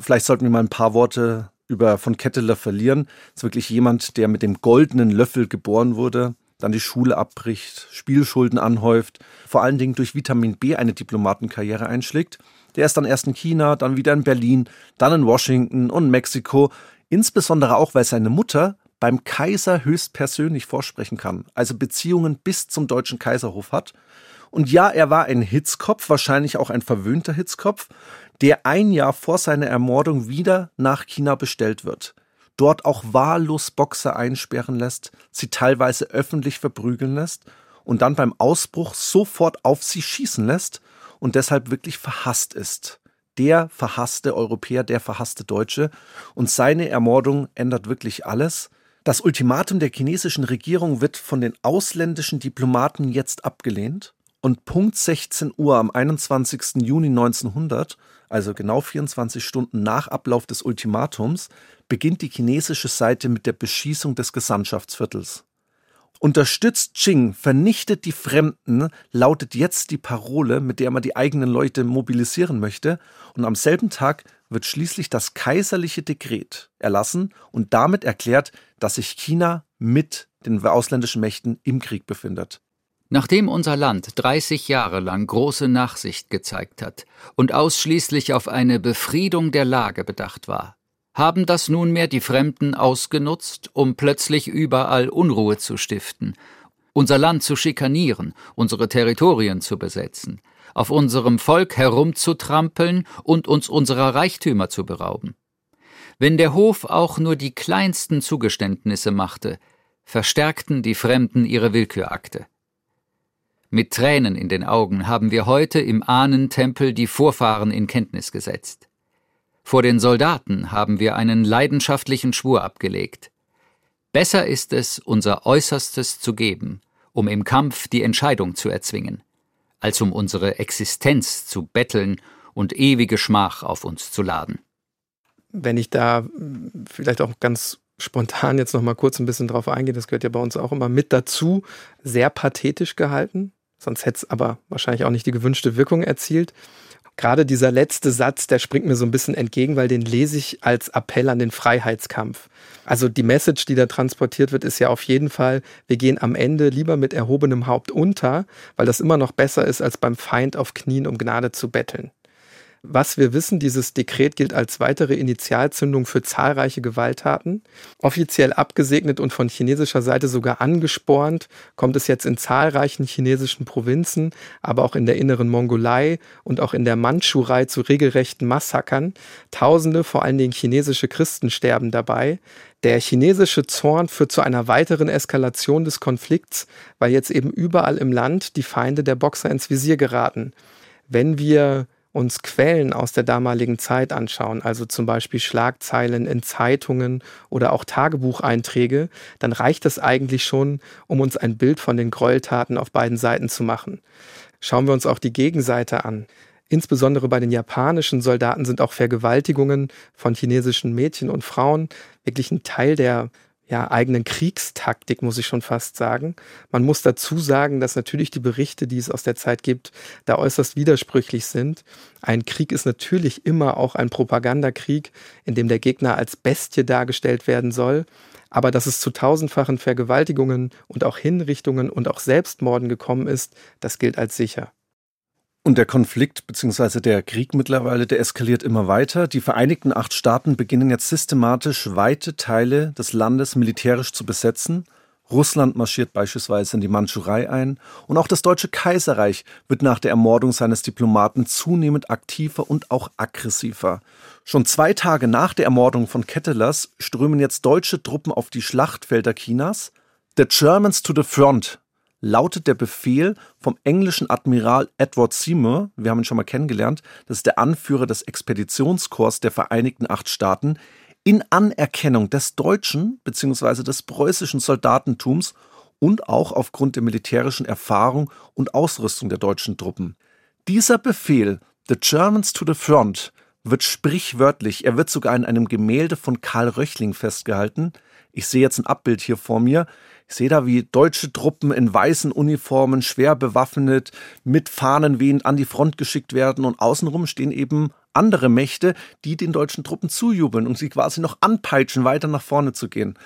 vielleicht sollten wir mal ein paar Worte über von Ketteler verlieren. Das ist wirklich jemand, der mit dem goldenen Löffel geboren wurde, dann die Schule abbricht, Spielschulden anhäuft, vor allen Dingen durch Vitamin B eine Diplomatenkarriere einschlägt der ist dann erst in China, dann wieder in Berlin, dann in Washington und Mexiko. Insbesondere auch, weil seine Mutter beim Kaiser höchstpersönlich vorsprechen kann, also Beziehungen bis zum deutschen Kaiserhof hat. Und ja, er war ein Hitzkopf, wahrscheinlich auch ein verwöhnter Hitzkopf, der ein Jahr vor seiner Ermordung wieder nach China bestellt wird. Dort auch wahllos Boxer einsperren lässt, sie teilweise öffentlich verprügeln lässt und dann beim Ausbruch sofort auf sie schießen lässt und deshalb wirklich verhasst ist. Der verhasste Europäer, der verhasste Deutsche. Und seine Ermordung ändert wirklich alles. Das Ultimatum der chinesischen Regierung wird von den ausländischen Diplomaten jetzt abgelehnt. Und Punkt 16 Uhr am 21. Juni 1900, also genau 24 Stunden nach Ablauf des Ultimatums, beginnt die chinesische Seite mit der Beschießung des Gesandtschaftsviertels. Unterstützt Qing, vernichtet die Fremden, lautet jetzt die Parole, mit der man die eigenen Leute mobilisieren möchte. Und am selben Tag wird schließlich das kaiserliche Dekret erlassen und damit erklärt, dass sich China mit den ausländischen Mächten im Krieg befindet.
Nachdem unser Land 30 Jahre lang große Nachsicht gezeigt hat und ausschließlich auf eine Befriedung der Lage bedacht war, haben das nunmehr die Fremden ausgenutzt, um plötzlich überall Unruhe zu stiften, unser Land zu schikanieren, unsere Territorien zu besetzen, auf unserem Volk herumzutrampeln und uns unserer Reichtümer zu berauben. Wenn der Hof auch nur die kleinsten Zugeständnisse machte, verstärkten die Fremden ihre Willkürakte. Mit Tränen in den Augen haben wir heute im Ahnentempel die Vorfahren in Kenntnis gesetzt. Vor den Soldaten haben wir einen leidenschaftlichen Schwur abgelegt. Besser ist es, unser Äußerstes zu geben um im Kampf die Entscheidung zu erzwingen, als um unsere Existenz zu betteln und ewige Schmach auf uns zu laden.
Wenn ich da vielleicht auch ganz spontan jetzt noch mal kurz ein bisschen drauf eingehe, das gehört ja bei uns auch immer mit dazu, sehr pathetisch gehalten, sonst hätte es aber wahrscheinlich auch nicht die gewünschte Wirkung erzielt. Gerade dieser letzte Satz, der springt mir so ein bisschen entgegen, weil den lese ich als Appell an den Freiheitskampf. Also die Message, die da transportiert wird, ist ja auf jeden Fall, wir gehen am Ende lieber mit erhobenem Haupt unter, weil das immer noch besser ist, als beim Feind auf Knien um Gnade zu betteln. Was wir wissen, dieses Dekret gilt als weitere Initialzündung für zahlreiche Gewalttaten. Offiziell abgesegnet und von chinesischer Seite sogar angespornt, kommt es jetzt in zahlreichen chinesischen Provinzen, aber auch in der inneren Mongolei und auch in der Mandschurei zu regelrechten Massakern. Tausende, vor allen Dingen chinesische Christen sterben dabei. Der chinesische Zorn führt zu einer weiteren Eskalation des Konflikts, weil jetzt eben überall im Land die Feinde der Boxer ins Visier geraten. Wenn wir uns Quellen aus der damaligen Zeit anschauen, also zum Beispiel Schlagzeilen in Zeitungen oder auch Tagebucheinträge, dann reicht es eigentlich schon, um uns ein Bild von den Gräueltaten auf beiden Seiten zu machen. Schauen wir uns auch die Gegenseite an. Insbesondere bei den japanischen Soldaten sind auch Vergewaltigungen von chinesischen Mädchen und Frauen wirklich ein Teil der ja, eigenen Kriegstaktik, muss ich schon fast sagen. Man muss dazu sagen, dass natürlich die Berichte, die es aus der Zeit gibt, da äußerst widersprüchlich sind. Ein Krieg ist natürlich immer auch ein Propagandakrieg, in dem der Gegner als Bestie dargestellt werden soll. Aber dass es zu tausendfachen Vergewaltigungen und auch Hinrichtungen und auch Selbstmorden gekommen ist, das gilt als sicher.
Und der Konflikt bzw. der Krieg mittlerweile, der eskaliert immer weiter. Die Vereinigten Acht Staaten beginnen jetzt systematisch weite Teile des Landes militärisch zu besetzen. Russland marschiert beispielsweise in die Mandschurei ein und auch das Deutsche Kaiserreich wird nach der Ermordung seines Diplomaten zunehmend aktiver und auch aggressiver. Schon zwei Tage nach der Ermordung von Kettelers strömen jetzt deutsche Truppen auf die Schlachtfelder Chinas. The Germans to the front lautet der Befehl vom englischen Admiral Edward Seymour, wir haben ihn schon mal kennengelernt, das ist der Anführer des Expeditionskorps der Vereinigten Acht Staaten, in Anerkennung des deutschen bzw. des preußischen Soldatentums und auch aufgrund der militärischen Erfahrung und Ausrüstung der deutschen Truppen. Dieser Befehl, The Germans to the Front, wird sprichwörtlich, er wird sogar in einem Gemälde von Karl Röchling festgehalten. Ich sehe jetzt ein Abbild hier vor mir. Ich sehe da, wie deutsche Truppen in weißen Uniformen, schwer bewaffnet, mit Fahnen wehend an die Front geschickt werden und außenrum stehen eben andere Mächte, die den deutschen Truppen zujubeln und sie quasi noch anpeitschen, weiter nach vorne zu gehen.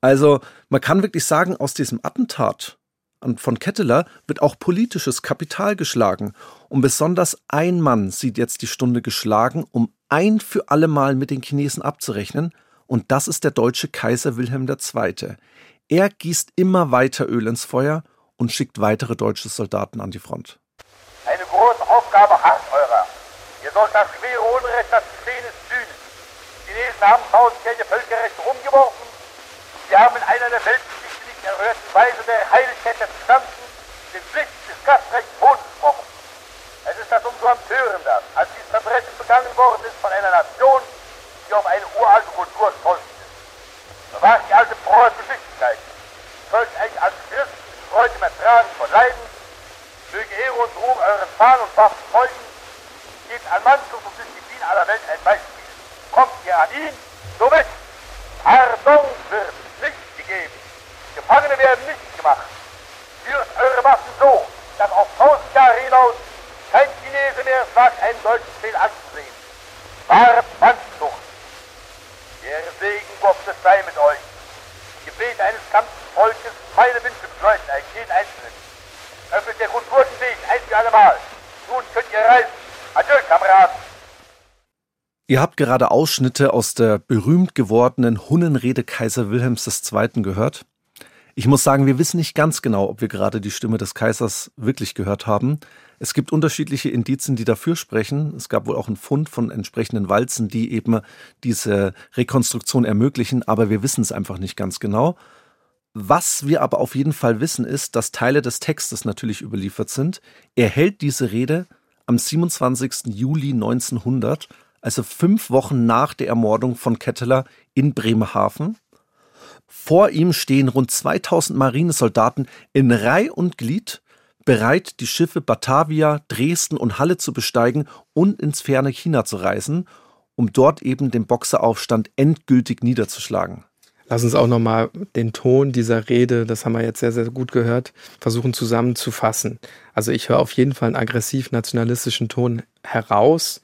Also man kann wirklich sagen, aus diesem Attentat von Ketteler wird auch politisches Kapital geschlagen. Und besonders ein Mann sieht jetzt die Stunde geschlagen, um ein für alle Mal mit den Chinesen abzurechnen. Und das ist der deutsche Kaiser Wilhelm II. Er gießt immer weiter Öl ins Feuer und schickt weitere deutsche Soldaten an die Front.
Eine große Aufgabe harrt eurer. Ihr sollt das schwere Unrecht, das geschehen ist, sühnen. Die Chinesen haben tausendjährige Völkerrechte umgeworfen. Sie haben in einer der Weltgeschichte nicht erhörten Weise der Heiligkeit des Gesamten den Pflicht des Gastrechts gesprochen. Es ist das umso empörender, als dieses Verbrechen begangen worden ist von einer Nation, die auf eine uralte Kultur stolz bewahrt die alte frohe Geschicklichkeit. Folgt euch als Christen Freude im Ertragen von Leiden, möge Ehre und Ruhm euren Fahnen und Waffen folgen, gebt an Mannschaft und Disziplin aller Welt ein Beispiel. Kommt ihr an ihn, so mit. Pardon wird nicht gegeben. Gefangene werden nicht gemacht. Führt eure Waffen so, dass auf tausend Jahre hinaus kein Chinese mehr wagt, einen deutschen Fehl anzusehen. Wahre Mannschaft. Der Segen Gottes sei mit euch. Gebet eines ganzen Volkes, meine Wünsche bedeuten euch jeden Einzelnen. Öffnet der Kultur ein für alle Mal. Nun könnt ihr reisen. Adieu, Kameraden.
Ihr habt gerade Ausschnitte aus der berühmt gewordenen Hunnenrede Kaiser Wilhelms II. gehört. Ich muss sagen, wir wissen nicht ganz genau, ob wir gerade die Stimme des Kaisers wirklich gehört haben. Es gibt unterschiedliche Indizien, die dafür sprechen. Es gab wohl auch einen Fund von entsprechenden Walzen, die eben diese Rekonstruktion ermöglichen, aber wir wissen es einfach nicht ganz genau. Was wir aber auf jeden Fall wissen, ist, dass Teile des Textes natürlich überliefert sind. Er hält diese Rede am 27. Juli 1900, also fünf Wochen nach der Ermordung von Ketteler in Bremerhaven. Vor ihm stehen rund 2000 Marinesoldaten in Reih und Glied, bereit, die Schiffe Batavia, Dresden und Halle zu besteigen und ins ferne China zu reisen, um dort eben den Boxeraufstand endgültig niederzuschlagen.
Lass uns auch nochmal den Ton dieser Rede, das haben wir jetzt sehr, sehr gut gehört, versuchen zusammenzufassen. Also ich höre auf jeden Fall einen aggressiv-nationalistischen Ton heraus.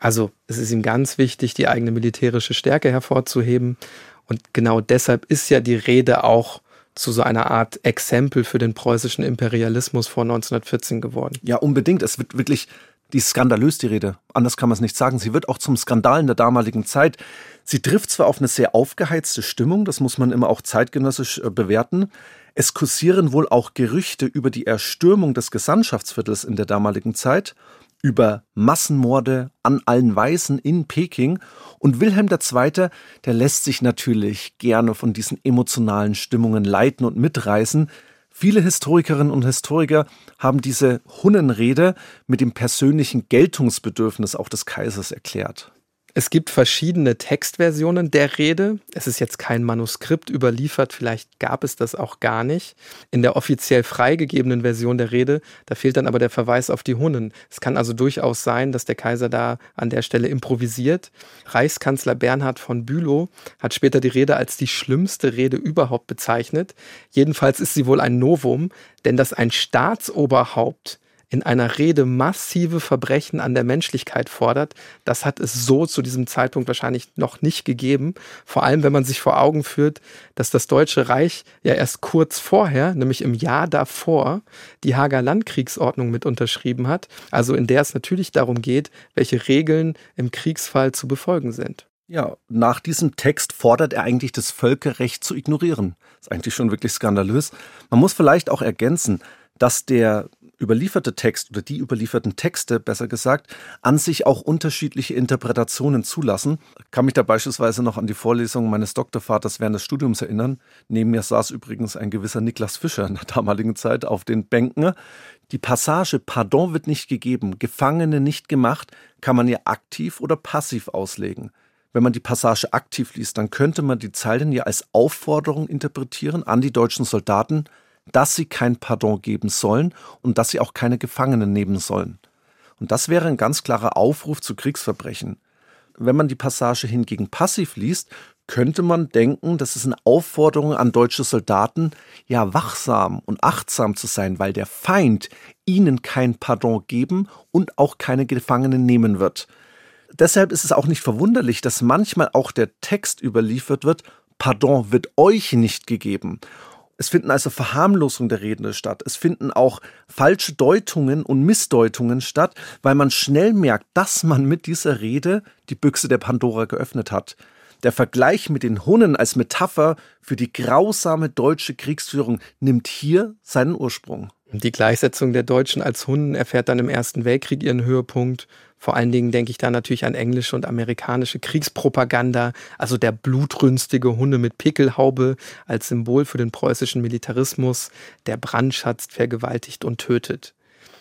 Also es ist ihm ganz wichtig, die eigene militärische Stärke hervorzuheben. Und genau deshalb ist ja die Rede auch zu so einer Art Exempel für den preußischen Imperialismus vor 1914 geworden.
Ja, unbedingt. Es wird wirklich die skandalös, die Rede. Anders kann man es nicht sagen. Sie wird auch zum Skandal in der damaligen Zeit. Sie trifft zwar auf eine sehr aufgeheizte Stimmung, das muss man immer auch zeitgenössisch äh, bewerten. Es kursieren wohl auch Gerüchte über die Erstürmung des Gesandtschaftsviertels in der damaligen Zeit, über Massenmorde an allen Weißen in Peking. Und Wilhelm II., der lässt sich natürlich gerne von diesen emotionalen Stimmungen leiten und mitreißen. Viele Historikerinnen und Historiker haben diese Hunnenrede mit dem persönlichen Geltungsbedürfnis auch des Kaisers erklärt.
Es gibt verschiedene Textversionen der Rede. Es ist jetzt kein Manuskript überliefert, vielleicht gab es das auch gar nicht. In der offiziell freigegebenen Version der Rede, da fehlt dann aber der Verweis auf die Hunnen. Es kann also durchaus sein, dass der Kaiser da an der Stelle improvisiert. Reichskanzler Bernhard von Bülow hat später die Rede als die schlimmste Rede überhaupt bezeichnet. Jedenfalls ist sie wohl ein Novum, denn dass ein Staatsoberhaupt in einer Rede massive Verbrechen an der Menschlichkeit fordert, das hat es so zu diesem Zeitpunkt wahrscheinlich noch nicht gegeben. Vor allem, wenn man sich vor Augen führt, dass das Deutsche Reich ja erst kurz vorher, nämlich im Jahr davor, die Hager Landkriegsordnung mit unterschrieben hat, also in der es natürlich darum geht, welche Regeln im Kriegsfall zu befolgen sind.
Ja, nach diesem Text fordert er eigentlich das Völkerrecht zu ignorieren. Ist eigentlich schon wirklich skandalös. Man muss vielleicht auch ergänzen, dass der überlieferte Text oder die überlieferten Texte, besser gesagt, an sich auch unterschiedliche Interpretationen zulassen. Ich kann mich da beispielsweise noch an die Vorlesung meines Doktorvaters während des Studiums erinnern. Neben mir saß übrigens ein gewisser Niklas Fischer in der damaligen Zeit auf den Bänken. Die Passage Pardon wird nicht gegeben, Gefangene nicht gemacht, kann man ja aktiv oder passiv auslegen. Wenn man die Passage aktiv liest, dann könnte man die Zeilen ja als Aufforderung interpretieren an die deutschen Soldaten, dass sie kein Pardon geben sollen und dass sie auch keine Gefangenen nehmen sollen. Und das wäre ein ganz klarer Aufruf zu Kriegsverbrechen. Wenn man die Passage hingegen passiv liest, könnte man denken, das ist eine Aufforderung an deutsche Soldaten, ja wachsam und achtsam zu sein, weil der Feind ihnen kein Pardon geben und auch keine Gefangenen nehmen wird. Deshalb ist es auch nicht verwunderlich, dass manchmal auch der Text überliefert wird, Pardon wird euch nicht gegeben. Es finden also Verharmlosungen der Redner statt. Es finden auch falsche Deutungen und Missdeutungen statt, weil man schnell merkt, dass man mit dieser Rede die Büchse der Pandora geöffnet hat. Der Vergleich mit den Hunnen als Metapher für die grausame deutsche Kriegsführung nimmt hier seinen Ursprung.
Die Gleichsetzung der Deutschen als Hunden erfährt dann im Ersten Weltkrieg ihren Höhepunkt. Vor allen Dingen denke ich da natürlich an englische und amerikanische Kriegspropaganda, also der blutrünstige Hunde mit Pickelhaube als Symbol für den preußischen Militarismus, der brandschatzt, vergewaltigt und tötet.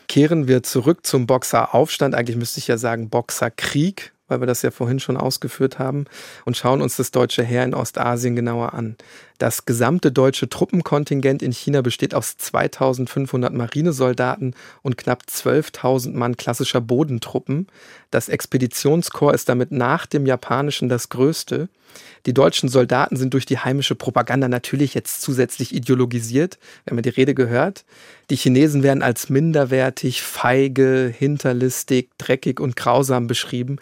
Kehren wir zurück zum Boxeraufstand, eigentlich müsste ich ja sagen Boxerkrieg, weil wir das ja vorhin schon ausgeführt haben, und schauen uns das deutsche Heer in Ostasien genauer an. Das gesamte deutsche Truppenkontingent in China besteht aus 2500 Marinesoldaten und knapp 12.000 Mann klassischer Bodentruppen. Das Expeditionskorps ist damit nach dem japanischen das größte. Die deutschen Soldaten sind durch die heimische Propaganda natürlich jetzt zusätzlich ideologisiert, wenn man die Rede gehört. Die Chinesen werden als minderwertig, feige, hinterlistig, dreckig und grausam beschrieben,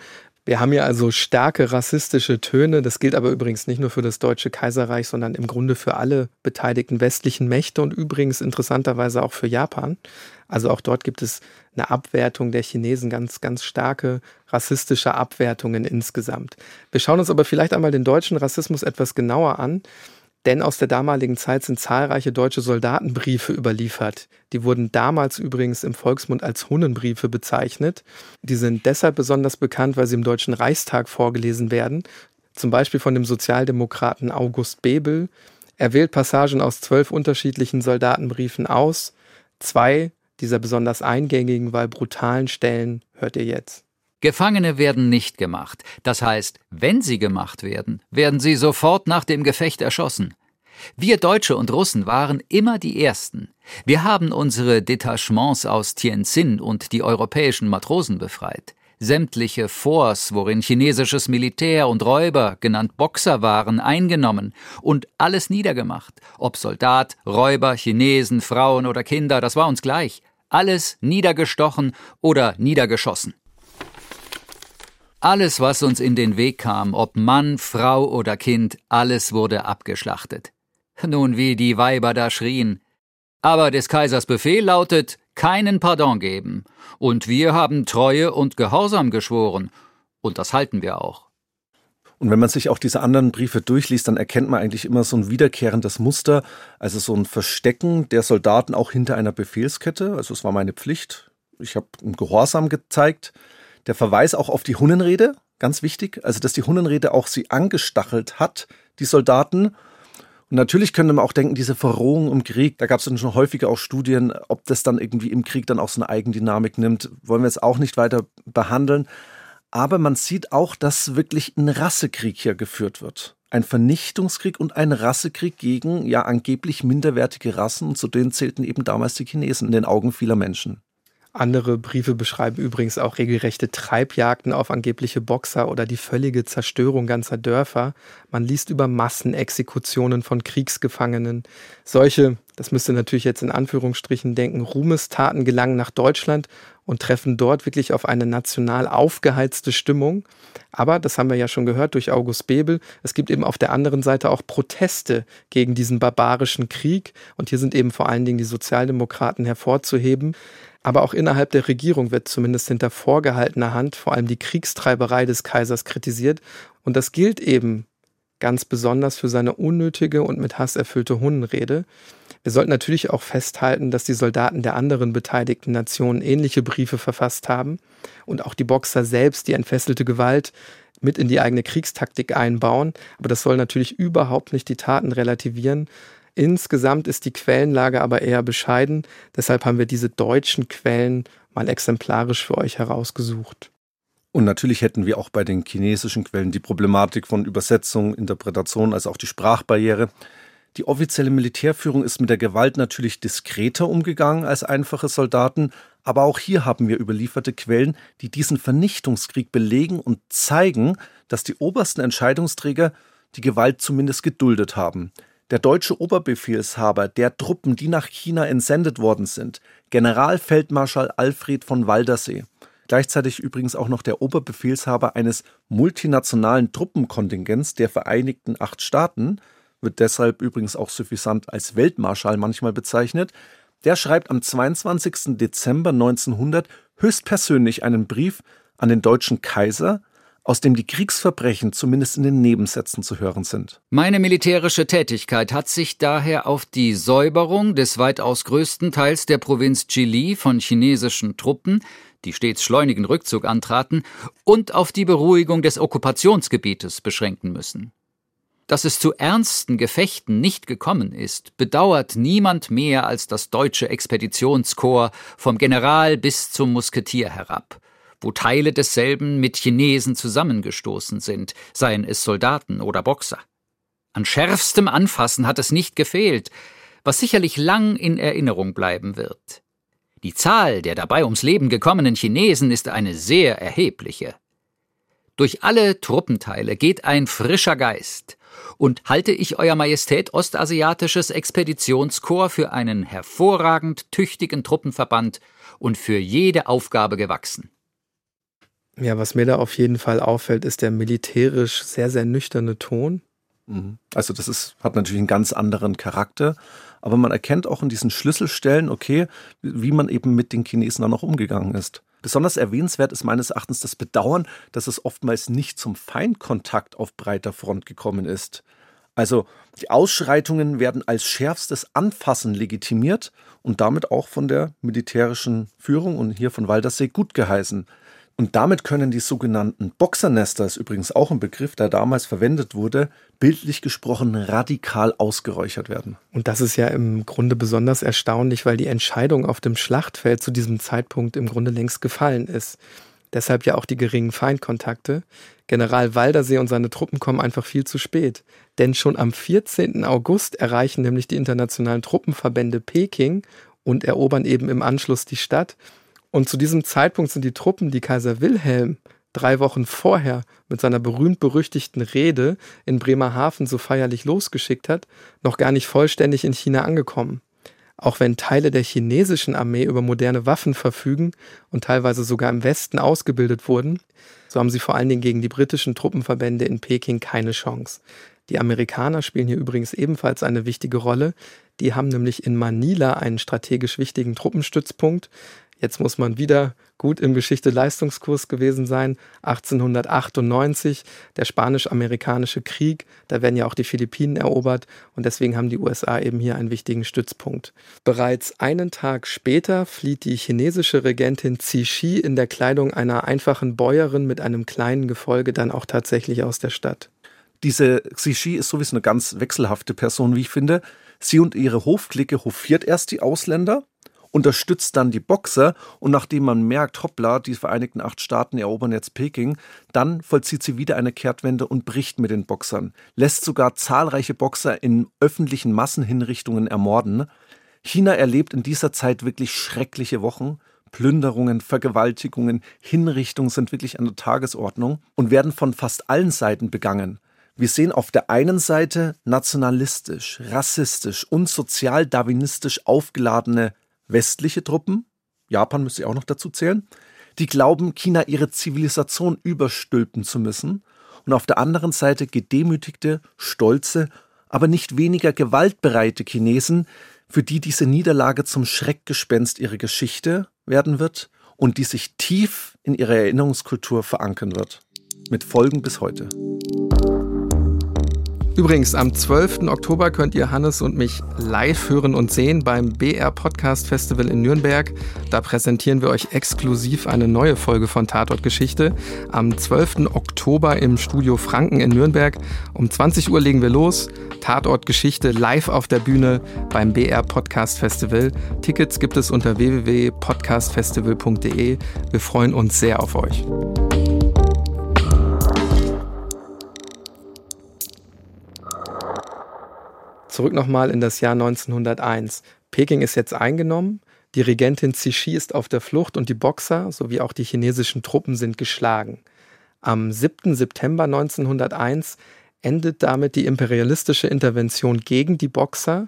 wir haben hier also starke rassistische Töne. Das gilt aber übrigens nicht nur für das Deutsche Kaiserreich, sondern im Grunde für alle beteiligten westlichen Mächte und übrigens interessanterweise auch für Japan. Also auch dort gibt es eine Abwertung der Chinesen, ganz, ganz starke rassistische Abwertungen insgesamt. Wir schauen uns aber vielleicht einmal den deutschen Rassismus etwas genauer an. Denn aus der damaligen Zeit sind zahlreiche deutsche Soldatenbriefe überliefert. Die wurden damals übrigens im Volksmund als Hunnenbriefe bezeichnet. Die sind deshalb besonders bekannt, weil sie im Deutschen Reichstag vorgelesen werden. Zum Beispiel von dem Sozialdemokraten August Bebel. Er wählt Passagen aus zwölf unterschiedlichen Soldatenbriefen aus. Zwei dieser besonders eingängigen, weil brutalen Stellen hört ihr jetzt.
Gefangene werden nicht gemacht. Das heißt, wenn sie gemacht werden, werden sie sofort nach dem Gefecht erschossen. Wir Deutsche und Russen waren immer die Ersten. Wir haben unsere Detachements aus Tientsin und die europäischen Matrosen befreit. Sämtliche Forts, worin chinesisches Militär und Räuber, genannt Boxer waren, eingenommen und alles niedergemacht. Ob Soldat, Räuber, Chinesen, Frauen oder Kinder, das war uns gleich. Alles niedergestochen oder niedergeschossen. Alles, was uns in den Weg kam, ob Mann, Frau oder Kind, alles wurde abgeschlachtet. Nun, wie die Weiber da schrien. Aber des Kaisers Befehl lautet, keinen Pardon geben. Und wir haben Treue und Gehorsam geschworen. Und das halten wir auch.
Und wenn man sich auch diese anderen Briefe durchliest, dann erkennt man eigentlich immer so ein wiederkehrendes Muster, also so ein Verstecken der Soldaten auch hinter einer Befehlskette. Also es war meine Pflicht. Ich habe Gehorsam gezeigt. Der Verweis auch auf die Hunnenrede, ganz wichtig, also dass die Hunnenrede auch sie angestachelt hat, die Soldaten, und natürlich könnte man auch denken, diese Verrohung im Krieg, da gab es dann schon häufiger auch Studien, ob das dann irgendwie im Krieg dann auch so eine Eigendynamik nimmt, wollen wir jetzt auch nicht weiter behandeln. Aber man sieht auch, dass wirklich ein Rassekrieg hier geführt wird. Ein Vernichtungskrieg und ein Rassekrieg gegen ja angeblich minderwertige Rassen. Und zu denen zählten eben damals die Chinesen in den Augen vieler Menschen.
Andere Briefe beschreiben übrigens auch regelrechte Treibjagden auf angebliche Boxer oder die völlige Zerstörung ganzer Dörfer. Man liest über Massenexekutionen von Kriegsgefangenen. Solche, das müsste natürlich jetzt in Anführungsstrichen denken, Ruhmestaten gelangen nach Deutschland und treffen dort wirklich auf eine national aufgeheizte Stimmung. Aber, das haben wir ja schon gehört durch August Bebel, es gibt eben auf der anderen Seite auch Proteste gegen diesen barbarischen Krieg. Und hier sind eben vor allen Dingen die Sozialdemokraten hervorzuheben. Aber auch innerhalb der Regierung wird zumindest hinter vorgehaltener Hand vor allem die Kriegstreiberei des Kaisers kritisiert. Und das gilt eben ganz besonders für seine unnötige und mit Hass erfüllte Hundenrede. Wir sollten natürlich auch festhalten, dass die Soldaten der anderen beteiligten Nationen ähnliche Briefe verfasst haben und auch die Boxer selbst die entfesselte Gewalt mit in die eigene Kriegstaktik einbauen. Aber das soll natürlich überhaupt nicht die Taten relativieren, Insgesamt ist die Quellenlage aber eher bescheiden. Deshalb haben wir diese deutschen Quellen mal exemplarisch für euch herausgesucht.
Und natürlich hätten wir auch bei den chinesischen Quellen die Problematik von Übersetzung, Interpretation, also auch die Sprachbarriere. Die offizielle Militärführung ist mit der Gewalt natürlich diskreter umgegangen als einfache Soldaten, aber auch hier haben wir überlieferte Quellen, die diesen Vernichtungskrieg belegen und zeigen, dass die obersten Entscheidungsträger die Gewalt zumindest geduldet haben. Der deutsche Oberbefehlshaber der Truppen, die nach China entsendet worden sind, Generalfeldmarschall Alfred von Waldersee, gleichzeitig übrigens auch noch der Oberbefehlshaber eines multinationalen Truppenkontingents der Vereinigten Acht Staaten, wird deshalb übrigens auch suffisant als Weltmarschall manchmal bezeichnet, der schreibt am 22. Dezember 1900 höchstpersönlich einen Brief an den deutschen Kaiser, aus dem die Kriegsverbrechen zumindest in den Nebensätzen zu hören sind.
Meine militärische Tätigkeit hat sich daher auf die Säuberung des weitaus größten Teils der Provinz Chili von chinesischen Truppen, die stets schleunigen Rückzug antraten, und auf die Beruhigung des Okkupationsgebietes beschränken müssen. Dass es zu ernsten Gefechten nicht gekommen ist, bedauert niemand mehr als das deutsche Expeditionskorps vom General bis zum Musketier herab wo Teile desselben mit Chinesen zusammengestoßen sind, seien es Soldaten oder Boxer. An schärfstem Anfassen hat es nicht gefehlt, was sicherlich lang in Erinnerung bleiben wird. Die Zahl der dabei ums Leben gekommenen Chinesen ist eine sehr erhebliche. Durch alle Truppenteile geht ein frischer Geist, und halte ich Euer Majestät Ostasiatisches Expeditionskorps für einen hervorragend tüchtigen Truppenverband und für jede Aufgabe gewachsen.
Ja, was mir da auf jeden Fall auffällt, ist der militärisch sehr, sehr nüchterne Ton.
Mhm. Also das ist, hat natürlich einen ganz anderen Charakter, aber man erkennt auch in diesen Schlüsselstellen, okay, wie man eben mit den Chinesen dann auch umgegangen ist. Besonders erwähnenswert ist meines Erachtens das Bedauern, dass es oftmals nicht zum Feindkontakt auf breiter Front gekommen ist. Also die Ausschreitungen werden als schärfstes Anfassen legitimiert und damit auch von der militärischen Führung und hier von Waldersee gut geheißen. Und damit können die sogenannten Boxernester, ist übrigens auch ein Begriff, der damals verwendet wurde, bildlich gesprochen radikal ausgeräuchert werden.
Und das ist ja im Grunde besonders erstaunlich, weil die Entscheidung auf dem Schlachtfeld zu diesem Zeitpunkt im Grunde längst gefallen ist. Deshalb ja auch die geringen Feindkontakte. General Waldersee und seine Truppen kommen einfach viel zu spät. Denn schon am 14. August erreichen nämlich die internationalen Truppenverbände Peking und erobern eben im Anschluss die Stadt. Und zu diesem Zeitpunkt sind die Truppen, die Kaiser Wilhelm drei Wochen vorher mit seiner berühmt-berüchtigten Rede in Bremerhaven so feierlich losgeschickt hat, noch gar nicht vollständig in China angekommen auch wenn Teile der chinesischen Armee über moderne Waffen verfügen und teilweise sogar im Westen ausgebildet wurden, so haben sie vor allen Dingen gegen die britischen Truppenverbände in Peking keine Chance. Die Amerikaner spielen hier übrigens ebenfalls eine wichtige Rolle. Die haben nämlich in Manila einen strategisch wichtigen Truppenstützpunkt, Jetzt muss man wieder gut im Geschichte-Leistungskurs gewesen sein. 1898, der spanisch-amerikanische Krieg, da werden ja auch die Philippinen erobert und deswegen haben die USA eben hier einen wichtigen Stützpunkt. Bereits einen Tag später flieht die chinesische Regentin Cixi in der Kleidung einer einfachen Bäuerin mit einem kleinen Gefolge dann auch tatsächlich aus der Stadt.
Diese Cixi ist sowieso eine ganz wechselhafte Person, wie ich finde. Sie und ihre Hofklicke hofiert erst die Ausländer unterstützt dann die Boxer und nachdem man merkt, hoppla, die Vereinigten Acht Staaten erobern jetzt Peking, dann vollzieht sie wieder eine Kehrtwende und bricht mit den Boxern, lässt sogar zahlreiche Boxer in öffentlichen Massenhinrichtungen ermorden. China erlebt in dieser Zeit wirklich schreckliche Wochen. Plünderungen, Vergewaltigungen, Hinrichtungen sind wirklich an der Tagesordnung und werden von fast allen Seiten begangen. Wir sehen auf der einen Seite nationalistisch, rassistisch und sozial-darwinistisch aufgeladene westliche Truppen, Japan müsste ich auch noch dazu zählen, die glauben, China ihre Zivilisation überstülpen zu müssen, und auf der anderen Seite gedemütigte, stolze, aber nicht weniger gewaltbereite Chinesen, für die diese Niederlage zum Schreckgespenst ihrer Geschichte werden wird und die sich tief in ihrer Erinnerungskultur verankern wird. Mit Folgen bis heute.
Übrigens, am 12. Oktober könnt ihr Hannes und mich live hören und sehen beim BR Podcast Festival in Nürnberg. Da präsentieren wir euch exklusiv eine neue Folge von Tatort Geschichte. Am 12. Oktober im Studio Franken in Nürnberg. Um 20 Uhr legen wir los. Tatort Geschichte live auf der Bühne beim BR Podcast Festival. Tickets gibt es unter www.podcastfestival.de. Wir freuen uns sehr auf euch. Zurück nochmal in das Jahr 1901. Peking ist jetzt eingenommen, die Regentin Cixi ist auf der Flucht und die Boxer sowie auch die chinesischen Truppen sind geschlagen. Am 7. September 1901 endet damit die imperialistische Intervention gegen die Boxer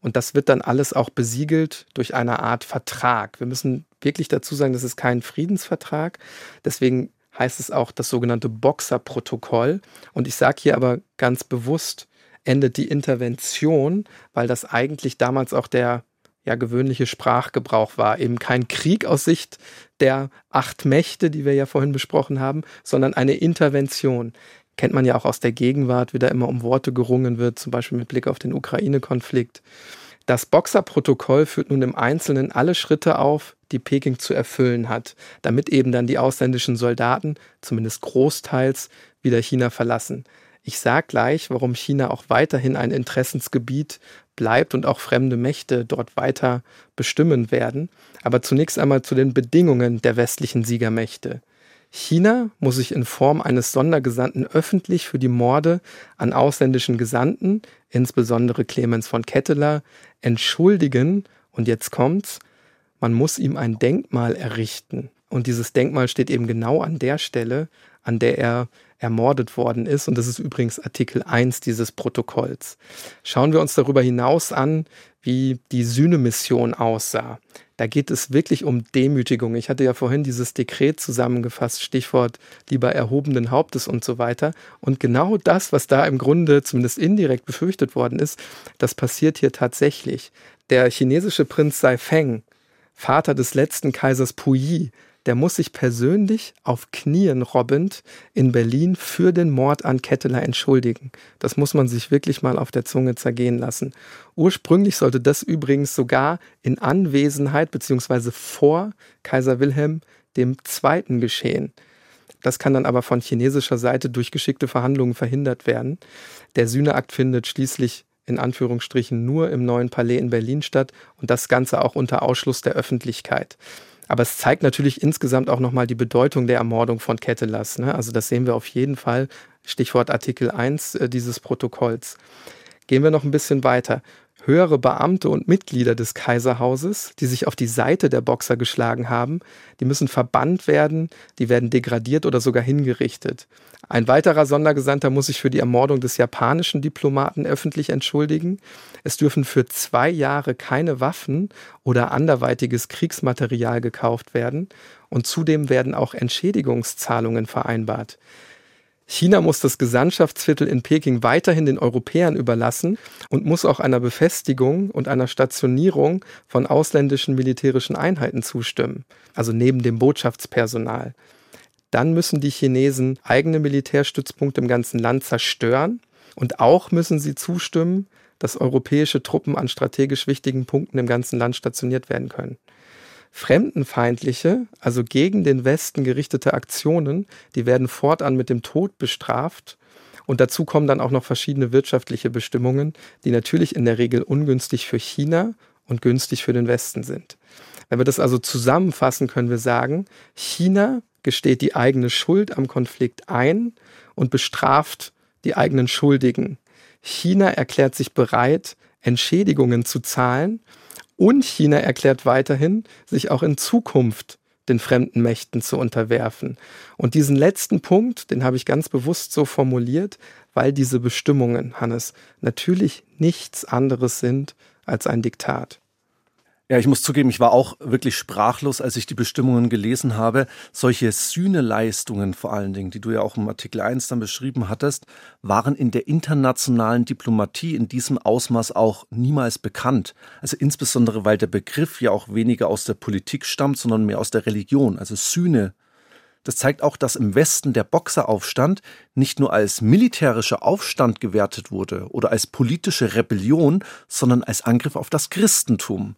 und das wird dann alles auch besiegelt durch eine Art Vertrag. Wir müssen wirklich dazu sagen, das ist kein Friedensvertrag. Deswegen heißt es auch das sogenannte Boxerprotokoll. Und ich sage hier aber ganz bewusst endet die Intervention, weil das eigentlich damals auch der ja, gewöhnliche Sprachgebrauch war. Eben kein Krieg aus Sicht der acht Mächte, die wir ja vorhin besprochen haben, sondern eine Intervention. Kennt man ja auch aus der Gegenwart, wie da immer um Worte gerungen wird, zum Beispiel mit Blick auf den Ukraine-Konflikt. Das Boxerprotokoll führt nun im Einzelnen alle Schritte auf, die Peking zu erfüllen hat, damit eben dann die ausländischen Soldaten, zumindest großteils, wieder China verlassen. Ich sage gleich, warum China auch weiterhin ein Interessensgebiet bleibt und auch fremde Mächte dort weiter bestimmen werden. Aber zunächst einmal zu den Bedingungen der westlichen Siegermächte. China muss sich in Form eines Sondergesandten öffentlich für die Morde an ausländischen Gesandten, insbesondere Clemens von Ketteler, entschuldigen. Und jetzt kommt's, man muss ihm ein Denkmal errichten. Und dieses Denkmal steht eben genau an der Stelle, an der er ermordet worden ist. Und das ist übrigens Artikel 1 dieses Protokolls. Schauen wir uns darüber hinaus an, wie die Sühnemission aussah. Da geht es wirklich um Demütigung. Ich hatte ja vorhin dieses Dekret zusammengefasst, Stichwort lieber erhobenen Hauptes und so weiter. Und genau das, was da im Grunde zumindest indirekt befürchtet worden ist, das passiert hier tatsächlich. Der chinesische Prinz Saifeng, Vater des letzten Kaisers Puyi, der muss sich persönlich auf Knien robbend in Berlin für den Mord an Ketteler entschuldigen. Das muss man sich wirklich mal auf der Zunge zergehen lassen. Ursprünglich sollte das übrigens sogar in Anwesenheit bzw. vor Kaiser Wilhelm II. geschehen. Das kann dann aber von chinesischer Seite durch geschickte Verhandlungen verhindert werden. Der Sühneakt findet schließlich in Anführungsstrichen nur im neuen Palais in Berlin statt und das Ganze auch unter Ausschluss der Öffentlichkeit. Aber es zeigt natürlich insgesamt auch nochmal die Bedeutung der Ermordung von Kettelas. Ne? Also das sehen wir auf jeden Fall. Stichwort Artikel 1 äh, dieses Protokolls. Gehen wir noch ein bisschen weiter. Höhere Beamte und Mitglieder des Kaiserhauses, die sich auf die Seite der Boxer geschlagen haben, die müssen verbannt werden, die werden degradiert oder sogar hingerichtet. Ein weiterer Sondergesandter muss sich für die Ermordung des japanischen Diplomaten öffentlich entschuldigen. Es dürfen für zwei Jahre keine Waffen oder anderweitiges Kriegsmaterial gekauft werden und zudem werden auch Entschädigungszahlungen vereinbart. China muss das Gesandtschaftsviertel in Peking weiterhin den Europäern überlassen und muss auch einer Befestigung und einer Stationierung von ausländischen militärischen Einheiten zustimmen, also neben dem Botschaftspersonal. Dann müssen die Chinesen eigene Militärstützpunkte im ganzen Land zerstören und auch müssen sie zustimmen, dass europäische Truppen an strategisch wichtigen Punkten im ganzen Land stationiert werden können. Fremdenfeindliche, also gegen den Westen gerichtete Aktionen, die werden fortan mit dem Tod bestraft. Und dazu kommen dann auch noch verschiedene wirtschaftliche Bestimmungen, die natürlich in der Regel ungünstig für China und günstig für den Westen sind. Wenn wir das also zusammenfassen, können wir sagen, China gesteht die eigene Schuld am Konflikt ein und bestraft die eigenen Schuldigen. China erklärt sich bereit, Entschädigungen zu zahlen und China erklärt weiterhin, sich auch in Zukunft den fremden Mächten zu unterwerfen. Und diesen letzten Punkt, den habe ich ganz bewusst so formuliert, weil diese Bestimmungen, Hannes, natürlich nichts anderes sind als ein Diktat.
Ja, ich muss zugeben, ich war auch wirklich sprachlos, als ich die Bestimmungen gelesen habe. Solche Sühneleistungen vor allen Dingen, die du ja auch im Artikel 1 dann beschrieben hattest, waren in der internationalen Diplomatie in diesem Ausmaß auch niemals bekannt. Also insbesondere, weil der Begriff ja auch weniger aus der Politik stammt, sondern mehr aus der Religion, also Sühne. Das zeigt auch, dass im Westen der Boxeraufstand nicht nur als militärischer Aufstand gewertet wurde oder als politische Rebellion, sondern als Angriff auf das Christentum.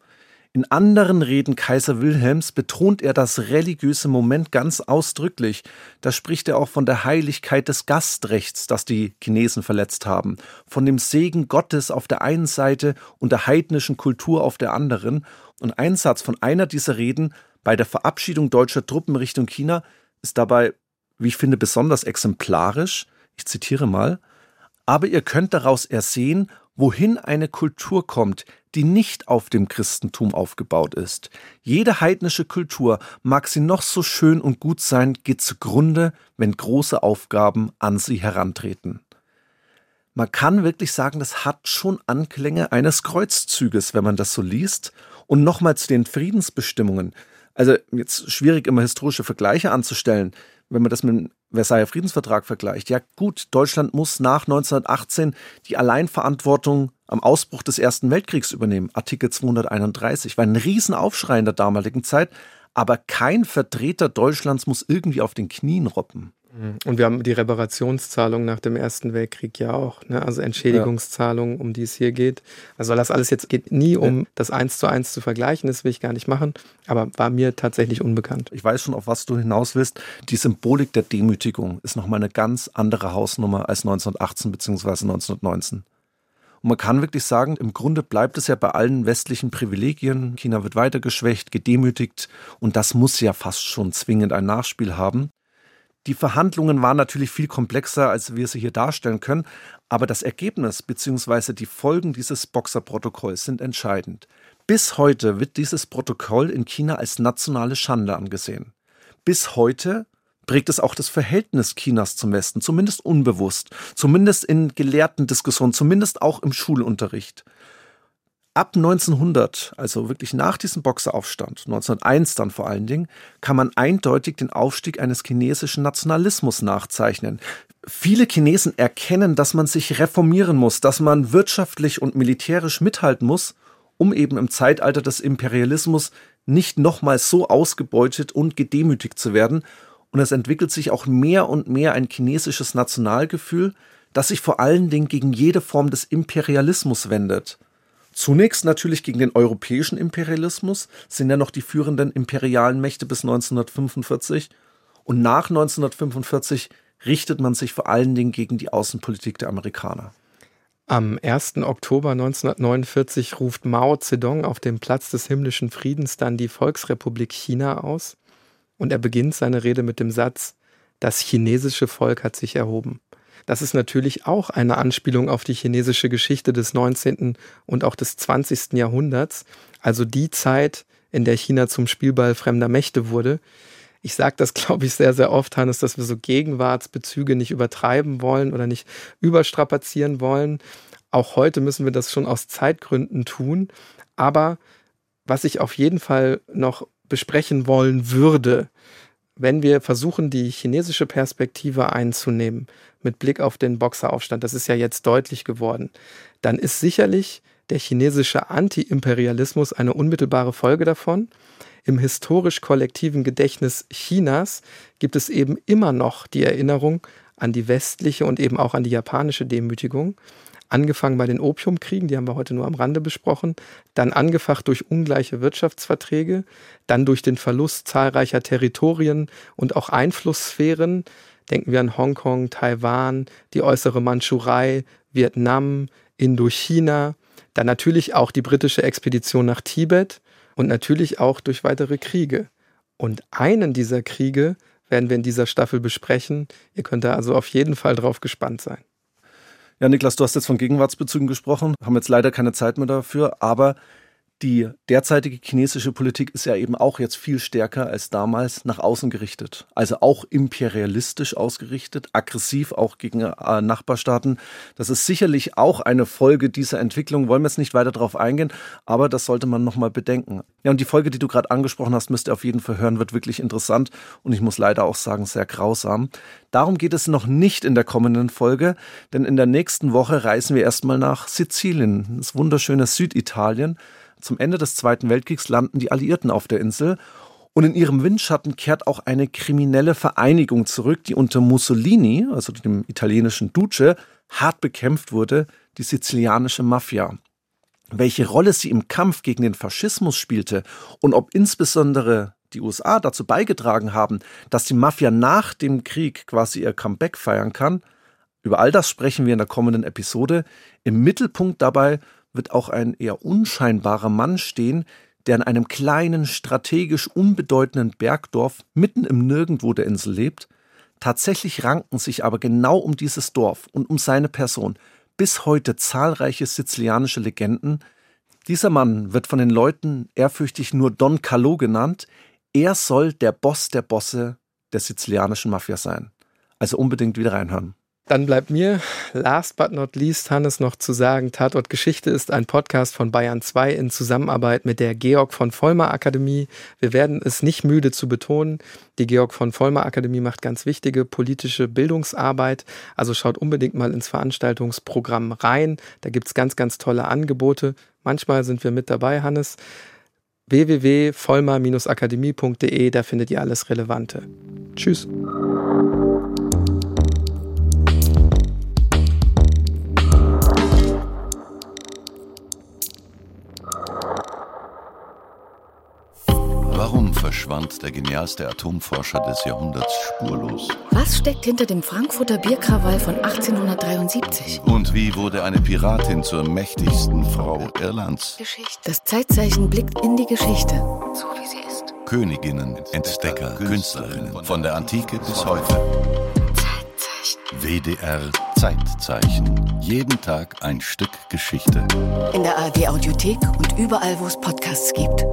In anderen Reden Kaiser Wilhelms betont er das religiöse Moment ganz ausdrücklich. Da spricht er auch von der Heiligkeit des Gastrechts, das die Chinesen verletzt haben, von dem Segen Gottes auf der einen Seite und der heidnischen Kultur auf der anderen. Und ein Satz von einer dieser Reden bei der Verabschiedung deutscher Truppen Richtung China ist dabei, wie ich finde, besonders exemplarisch. Ich zitiere mal. Aber ihr könnt daraus ersehen, wohin eine Kultur kommt, die nicht auf dem Christentum aufgebaut ist. Jede heidnische Kultur, mag sie noch so schön und gut sein, geht zugrunde, wenn große Aufgaben an sie herantreten. Man kann wirklich sagen, das hat schon Anklänge eines Kreuzzuges, wenn man das so liest. Und nochmal zu den Friedensbestimmungen. Also jetzt schwierig immer historische Vergleiche anzustellen wenn man das mit dem Versailler Friedensvertrag vergleicht, ja gut, Deutschland muss nach 1918 die Alleinverantwortung am Ausbruch des Ersten Weltkriegs übernehmen. Artikel 231 war ein Riesenaufschrei in der damaligen Zeit, aber kein Vertreter Deutschlands muss irgendwie auf den Knien robben.
Mhm. Und wir haben die Reparationszahlung nach dem Ersten Weltkrieg ja auch, ne? also Entschädigungszahlungen, um die es hier geht. Also das alles jetzt geht nie um das eins zu eins zu vergleichen, das will ich gar nicht machen, aber war mir tatsächlich unbekannt.
Ich weiß schon, auf was du hinaus willst. Die Symbolik der Demütigung ist nochmal eine ganz andere Hausnummer als 1918 bzw. 1919. Und man kann wirklich sagen, im Grunde bleibt es ja bei allen westlichen Privilegien. China wird weiter geschwächt, gedemütigt und das muss ja fast schon zwingend ein Nachspiel haben. Die Verhandlungen waren natürlich viel komplexer, als wir sie hier darstellen können, aber das Ergebnis bzw. die Folgen dieses Boxer-Protokolls sind entscheidend. Bis heute wird dieses Protokoll in China als nationale Schande angesehen. Bis heute prägt es auch das Verhältnis Chinas zum Westen, zumindest unbewusst, zumindest in gelehrten Diskussionen, zumindest auch im Schulunterricht. Ab 1900, also wirklich nach diesem Boxeraufstand, 1901 dann vor allen Dingen, kann man eindeutig den Aufstieg eines chinesischen Nationalismus nachzeichnen. Viele Chinesen erkennen, dass man sich reformieren muss, dass man wirtschaftlich und militärisch mithalten muss, um eben im Zeitalter des Imperialismus nicht nochmals so ausgebeutet und gedemütigt zu werden. Und es entwickelt sich auch mehr und mehr ein chinesisches Nationalgefühl, das sich vor allen Dingen gegen jede Form des Imperialismus wendet. Zunächst natürlich gegen den europäischen Imperialismus, sind ja noch die führenden imperialen Mächte bis 1945. Und nach 1945 richtet man sich vor allen Dingen gegen die Außenpolitik der Amerikaner.
Am 1. Oktober 1949 ruft Mao Zedong auf dem Platz des himmlischen Friedens dann die Volksrepublik China aus und er beginnt seine Rede mit dem Satz, das chinesische Volk hat sich erhoben. Das ist natürlich auch eine Anspielung auf die chinesische Geschichte des 19. und auch des 20. Jahrhunderts, also die Zeit, in der China zum Spielball fremder Mächte wurde. Ich sage das, glaube ich, sehr, sehr oft, Hannes, dass wir so Gegenwartsbezüge nicht übertreiben wollen oder nicht überstrapazieren wollen. Auch heute müssen wir das schon aus Zeitgründen tun. Aber was ich auf jeden Fall noch besprechen wollen würde, wenn wir versuchen, die chinesische Perspektive einzunehmen, mit Blick auf den Boxeraufstand, das ist ja jetzt deutlich geworden, dann ist sicherlich der chinesische Anti-Imperialismus eine unmittelbare Folge davon. Im historisch-kollektiven Gedächtnis Chinas gibt es eben immer noch die Erinnerung an die westliche und eben auch an die japanische Demütigung. Angefangen bei den Opiumkriegen, die haben wir heute nur am Rande besprochen, dann angefacht durch ungleiche Wirtschaftsverträge, dann durch den Verlust zahlreicher Territorien und auch Einflusssphären. Denken wir an Hongkong, Taiwan, die äußere Mandschurei, Vietnam, Indochina, dann natürlich auch die britische Expedition nach Tibet und natürlich auch durch weitere Kriege. Und einen dieser Kriege werden wir in dieser Staffel besprechen. Ihr könnt da also auf jeden Fall drauf gespannt sein.
Ja, Niklas, du hast jetzt von Gegenwartsbezügen gesprochen, haben jetzt leider keine Zeit mehr dafür, aber die derzeitige chinesische Politik ist ja eben auch jetzt viel stärker als damals nach außen gerichtet. Also auch imperialistisch ausgerichtet, aggressiv auch gegen äh, Nachbarstaaten. Das ist sicherlich auch eine Folge dieser Entwicklung. Wollen wir jetzt nicht weiter darauf eingehen, aber das sollte man nochmal bedenken. Ja, und die Folge, die du gerade angesprochen hast, müsst ihr auf jeden Fall hören, wird wirklich interessant und ich muss leider auch sagen, sehr grausam. Darum geht es noch nicht in der kommenden Folge, denn in der nächsten Woche reisen wir erstmal nach Sizilien, das wunderschöne Süditalien. Zum Ende des Zweiten Weltkriegs landen die Alliierten auf der Insel und in ihrem Windschatten kehrt auch eine kriminelle Vereinigung zurück, die unter Mussolini, also dem italienischen Duce, hart bekämpft wurde, die sizilianische Mafia. Welche Rolle sie im Kampf gegen den Faschismus spielte und ob insbesondere die USA dazu beigetragen haben, dass die Mafia nach dem Krieg quasi ihr Comeback feiern kann, über all das sprechen wir in der kommenden Episode. Im Mittelpunkt dabei wird auch ein eher unscheinbarer Mann stehen, der in einem kleinen, strategisch unbedeutenden Bergdorf mitten im Nirgendwo der Insel lebt. Tatsächlich ranken sich aber genau um dieses Dorf und um seine Person bis heute zahlreiche sizilianische Legenden. Dieser Mann wird von den Leuten ehrfürchtig nur Don Calo genannt. Er soll der Boss der Bosse der sizilianischen Mafia sein. Also unbedingt wieder reinhören.
Dann bleibt mir, last but not least, Hannes, noch zu sagen, Tatort Geschichte ist ein Podcast von Bayern 2 in Zusammenarbeit mit der Georg von Vollmer Akademie. Wir werden es nicht müde zu betonen. Die Georg von Vollmer Akademie macht ganz wichtige politische Bildungsarbeit. Also schaut unbedingt mal ins Veranstaltungsprogramm rein. Da gibt's ganz, ganz tolle Angebote. Manchmal sind wir mit dabei, Hannes www.vollmer-akademie.de, da findet ihr alles Relevante. Tschüss.
Verschwand der genialste Atomforscher des Jahrhunderts spurlos?
Was steckt hinter dem Frankfurter Bierkrawall von 1873?
Und wie wurde eine Piratin zur mächtigsten Frau Irlands?
Geschichte. Das Zeitzeichen blickt in die Geschichte. So wie sie ist.
Königinnen, Entdecker, Künstlerinnen, von der Antike bis heute. Zeitzeichen. WDR Zeitzeichen. Jeden Tag ein Stück Geschichte.
In der ARD Audiothek und überall, wo es Podcasts gibt.